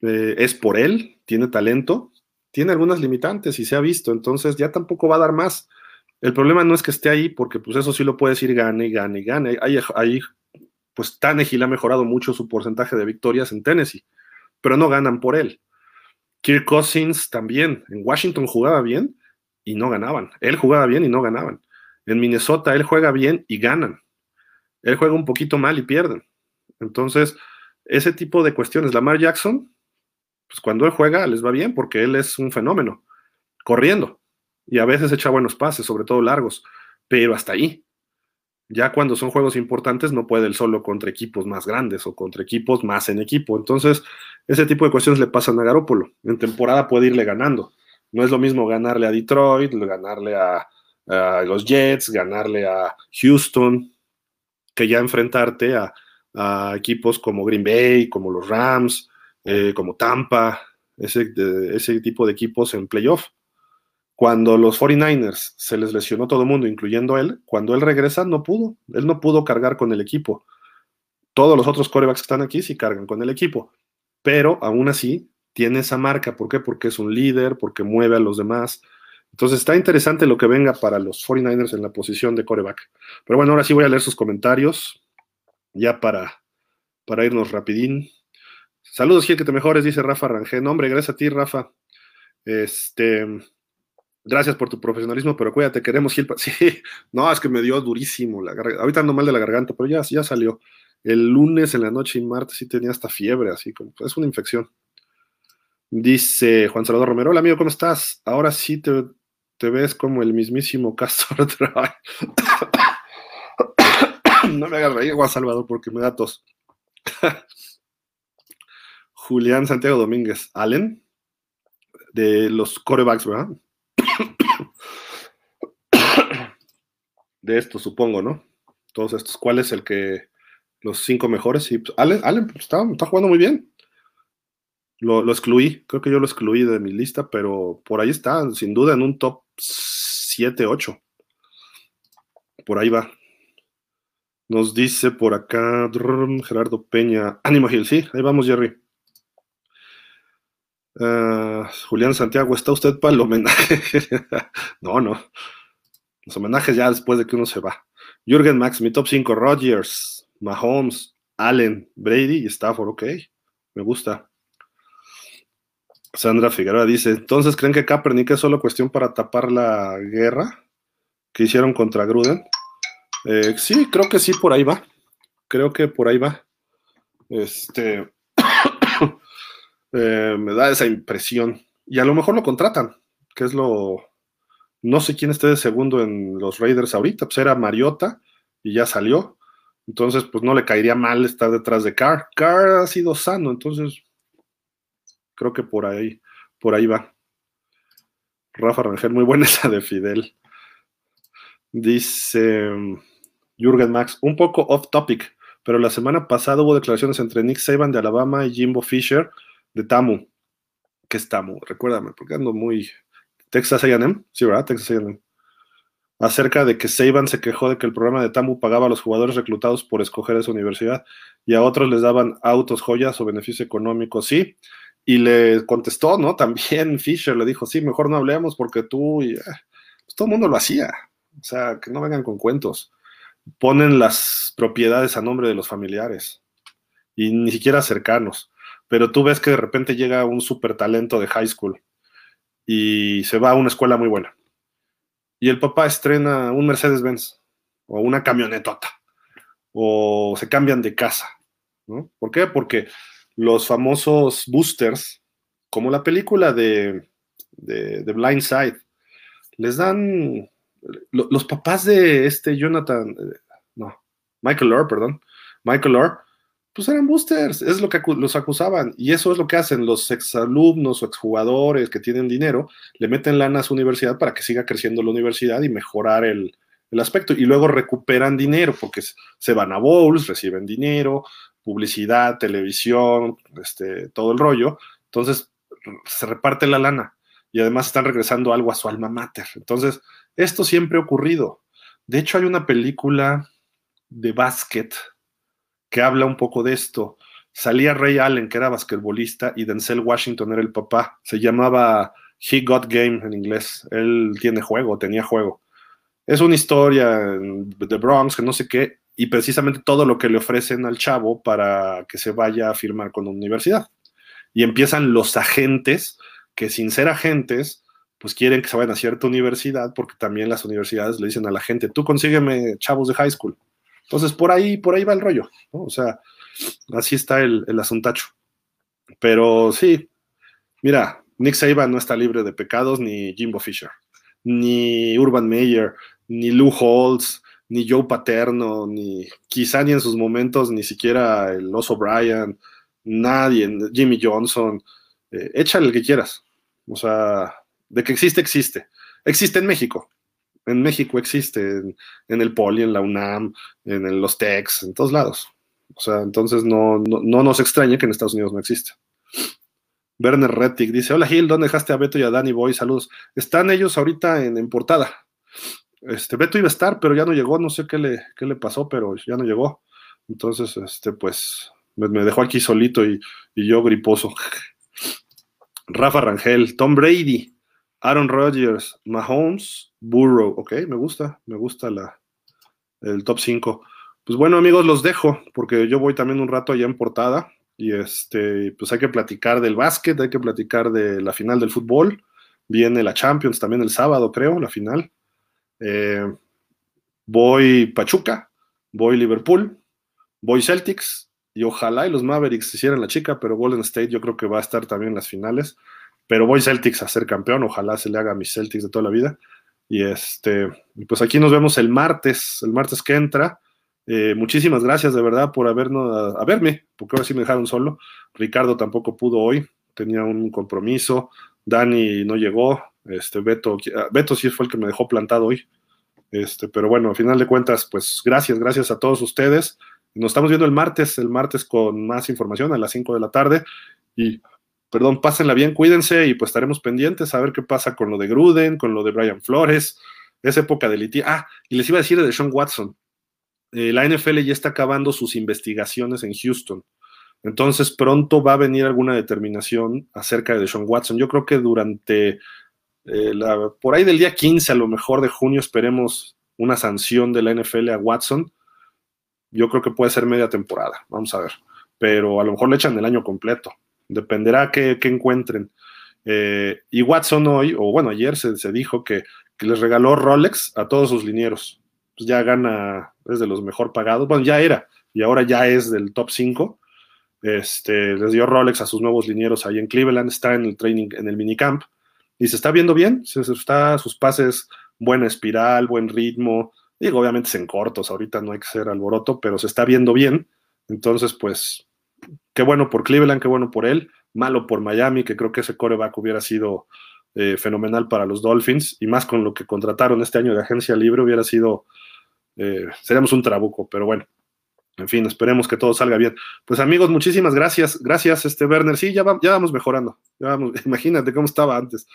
Eh, ¿Es por él? ¿Tiene talento? Tiene algunas limitantes y se ha visto, entonces ya tampoco va a dar más. El problema no es que esté ahí, porque pues eso sí lo puedes ir gane, gane, gane. Ahí, ahí pues Tannehill ha mejorado mucho su porcentaje de victorias en Tennessee, pero no ganan por él. Kirk Cousins también, en Washington jugaba bien y no ganaban. Él jugaba bien y no ganaban. En Minnesota él juega bien y ganan él juega un poquito mal y pierden. Entonces, ese tipo de cuestiones. Lamar Jackson, pues cuando él juega les va bien porque él es un fenómeno, corriendo. Y a veces echa buenos pases, sobre todo largos, pero hasta ahí. Ya cuando son juegos importantes no puede él solo contra equipos más grandes o contra equipos más en equipo. Entonces, ese tipo de cuestiones le pasan a Garópolo. En temporada puede irle ganando. No es lo mismo ganarle a Detroit, ganarle a los Jets, ganarle a Houston, que ya enfrentarte a, equipos como Green Bay, como los Rams, eh, como Tampa, ese, ese tipo de equipos en playoff. Cuando los 49ers se les lesionó todo el mundo, incluyendo él, cuando él regresa no pudo, él no pudo cargar con el equipo. Todos los otros corebacks que están aquí sí cargan con el equipo, pero aún así tiene esa marca. ¿Por qué? Porque es un líder, porque mueve a los demás, entonces está interesante lo que venga para los 49ers en la posición de coreback. Pero bueno, ahora sí voy a leer sus comentarios, ya para, para irnos rapidín. Saludos, Gil, que te mejores, dice Rafa Rangel. hombre, gracias a ti, Rafa. Este, Gracias por tu profesionalismo, pero cuídate, queremos Gil. Sí, no, es que me dio durísimo la garganta. Ahorita ando mal de la garganta, pero ya, ya salió. El lunes en la noche y martes sí tenía hasta fiebre, así como es una infección. Dice Juan Salvador Romero, hola amigo, ¿cómo estás? Ahora sí te, ves como el mismísimo Castor no me hagas reír, Juan Salvador, porque me da tos. Julián Santiago Domínguez, Allen, de los corebacks, ¿verdad? De estos, supongo, ¿no? Todos estos. ¿Cuál es el que los cinco mejores? Sí, pues, Allen, pues, está, jugando muy bien. Lo, excluí, creo que yo lo excluí de mi lista, pero por ahí está, sin duda en un top 7, 8. Por ahí va. Nos dice por acá Gerardo Peña, Ánimo Gil, sí, ahí vamos, Jerry. Ah, Julián Santiago, ¿está usted para el homenaje? no, no. Los homenajes ya después de que uno se va. Jürgen Max, mi top 5, Rodgers, Mahomes, Allen, Brady y Stafford, ok. Me gusta. Sandra Figueroa dice, entonces creen que Kaepernick es solo cuestión para tapar la guerra que hicieron contra Gruden. Eh, sí, creo que sí, por ahí va. Creo que por ahí va. Este, eh, me da esa impresión. Y a lo mejor lo contratan, que es lo... No sé quién esté de segundo en los Raiders ahorita, pues era Mariota y ya salió. Entonces, pues no le caería mal estar detrás de Carr. Carr ha sido sano, entonces creo que por ahí, por ahí va. Rafa Rangel, muy buena esa de Fidel. Dice Jürgen Max, un poco off topic, pero la semana pasada hubo declaraciones entre Nick Saban de Alabama y Jimbo Fisher de Tamu. ¿Qué es Tamu? Recuérdame, porque ando muy. Texas AM, sí, ¿verdad? Texas AM. Acerca de que Saban se quejó de que el programa de Tamu pagaba a los jugadores reclutados por escoger esa universidad y a otros les daban autos, joyas o beneficio económico. Sí, y le contestó, ¿no? También Fisher le dijo, sí, mejor no hablemos porque tú y. Eh, pues todo el mundo lo hacía. O sea, que no vengan con cuentos. Ponen las propiedades a nombre de los familiares y ni siquiera cercanos pero tú ves que de repente llega un super talento de high school y se va a una escuela muy buena. Y el papá estrena un Mercedes-Benz o una camionetota o se cambian de casa. ¿no? ¿Por qué? Porque los famosos boosters, como la película de, de, Blind Side, les dan los papás de este Jonathan, eh, no, Michael Orr, perdón, Michael Orr, pues eran boosters, es lo que los acusaban. Y eso es lo que hacen los exalumnos o exjugadores que tienen dinero, le meten lana a su universidad para que siga creciendo la universidad y mejorar el, aspecto. Y luego recuperan dinero porque se van a bowls, reciben dinero, publicidad, televisión, este, todo el rollo. Entonces se reparte la lana y además están regresando algo a su alma mater. Entonces, esto siempre ha ocurrido. De hecho, hay una película de básquet que habla un poco de esto. Salía Ray Allen, que era basquetbolista, y Denzel Washington era el papá. Se llamaba He Got Game en inglés. Él tiene juego, tenía juego. Es una historia de Bronx, que no sé qué, y precisamente todo lo que le ofrecen al chavo para que se vaya a firmar con la universidad. Y empiezan los agentes, que sin ser agentes, pues quieren que se vayan a cierta universidad, porque también las universidades le dicen a la gente, tú consígueme chavos de high school. Entonces, por ahí, por ahí va el rollo, ¿no? O sea, así está el, asuntacho. Pero sí, mira, Nick Saban no está libre de pecados, ni Jimbo Fisher, ni Urban Meyer, ni Lou Holtz, ni Joe Paterno, ni quizá ni en sus momentos, ni siquiera el Oso Bryan, nadie, Jimmy Johnson, eh, échale el que quieras. O sea, de que existe, existe. Existe en México, en México existe, en, el Poli, en la UNAM, en los TECs, en todos lados. O sea, entonces no, no, nos extraña que en Estados Unidos no existe. Werner Rettig dice, hola Gil, ¿dónde dejaste a Beto y a Danny Boy? Saludos. Están ellos ahorita en, portada. Este, Beto iba a estar, pero ya no llegó, no sé qué le, qué le pasó, pero ya no llegó. Entonces, este, pues, me, dejó aquí solito y, y yo griposo. Rafa Rangel, Tom Brady, Aaron Rodgers, Mahomes, Burrow. Ok, me gusta, me gusta la, el top 5. Pues bueno, amigos, los dejo porque yo voy también un rato allá en portada y este, pues hay que platicar del básquet, hay que platicar de la final del fútbol, Viene la Champions también el sábado, creo, la final. Eh, voy Pachuca, voy Liverpool, voy Celtics y ojalá y los Mavericks hicieran la chica, pero Golden State yo creo que va a estar también en las finales. Pero voy Celtics a ser campeón, ojalá se le haga a mis Celtics de toda la vida. Y este, pues aquí nos vemos el martes, el martes que entra. Eh, muchísimas gracias de verdad por habernos, a, verme, porque ahora sí me dejaron solo. Ricardo tampoco pudo hoy, tenía un compromiso. Dani no llegó. Este, Beto, Beto sí fue el que me dejó plantado hoy. Este, pero bueno, al final de cuentas, pues gracias, gracias a todos ustedes. Nos estamos viendo el martes, el martes con más información a las 5 de la tarde. Y, perdón, pásenla bien, cuídense y pues estaremos pendientes a ver qué pasa con lo de Gruden, con lo de Brian Flores. Es época de litigio. Ah, y les iba a decir de Sean Watson. Eh, la NFL ya está acabando sus investigaciones en Houston. Entonces pronto va a venir alguna determinación acerca de Sean Watson. Yo creo que durante, eh, la, por ahí del día 15 a lo mejor de junio esperemos una sanción de la NFL a Watson yo creo que puede ser media temporada, vamos a ver. Pero a lo mejor le echan el año completo. Dependerá que, encuentren. Eh, y Watson hoy, o bueno, ayer se, dijo que, les regaló Rolex a todos sus linieros. Pues ya gana, es de los mejor pagados. Bueno, ya era, y ahora ya es del top 5. Este, les dio Rolex a sus nuevos linieros ahí en Cleveland, está en el training, en el minicamp, y se está viendo bien, se, está sus pases, buena espiral, buen ritmo, Digo, obviamente es en cortos, ahorita no hay que ser alboroto, pero se está viendo bien. Entonces, pues, qué bueno por Cleveland, qué bueno por él, malo por Miami, que creo que ese coreback hubiera sido eh, fenomenal para los Dolphins, y más con lo que contrataron este año de agencia libre, hubiera sido, eh, seríamos un trabuco, pero bueno. En fin, esperemos que todo salga bien. Pues amigos, muchísimas gracias. Gracias, este Werner. Sí, ya, ya vamos mejorando. Imagínate cómo estaba antes.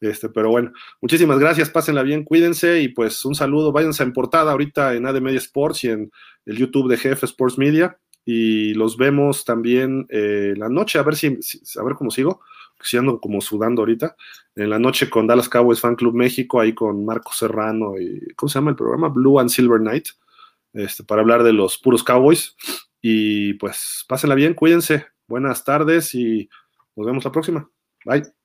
Este, pero bueno, muchísimas gracias, pásenla bien, cuídense y pues un saludo, váyanse en portada ahorita en AD Media Sports y en el YouTube de Jefe Sports Media y los vemos también eh, la noche, a ver si, a ver cómo sigo, si ando como sudando ahorita, en la noche con Dallas Cowboys Fan Club México, ahí con Marco Serrano y, ¿cómo se llama el programa? Blue and Silver Night, este, para hablar de los puros Cowboys y pues pásenla bien, cuídense, buenas tardes y nos vemos la próxima, bye.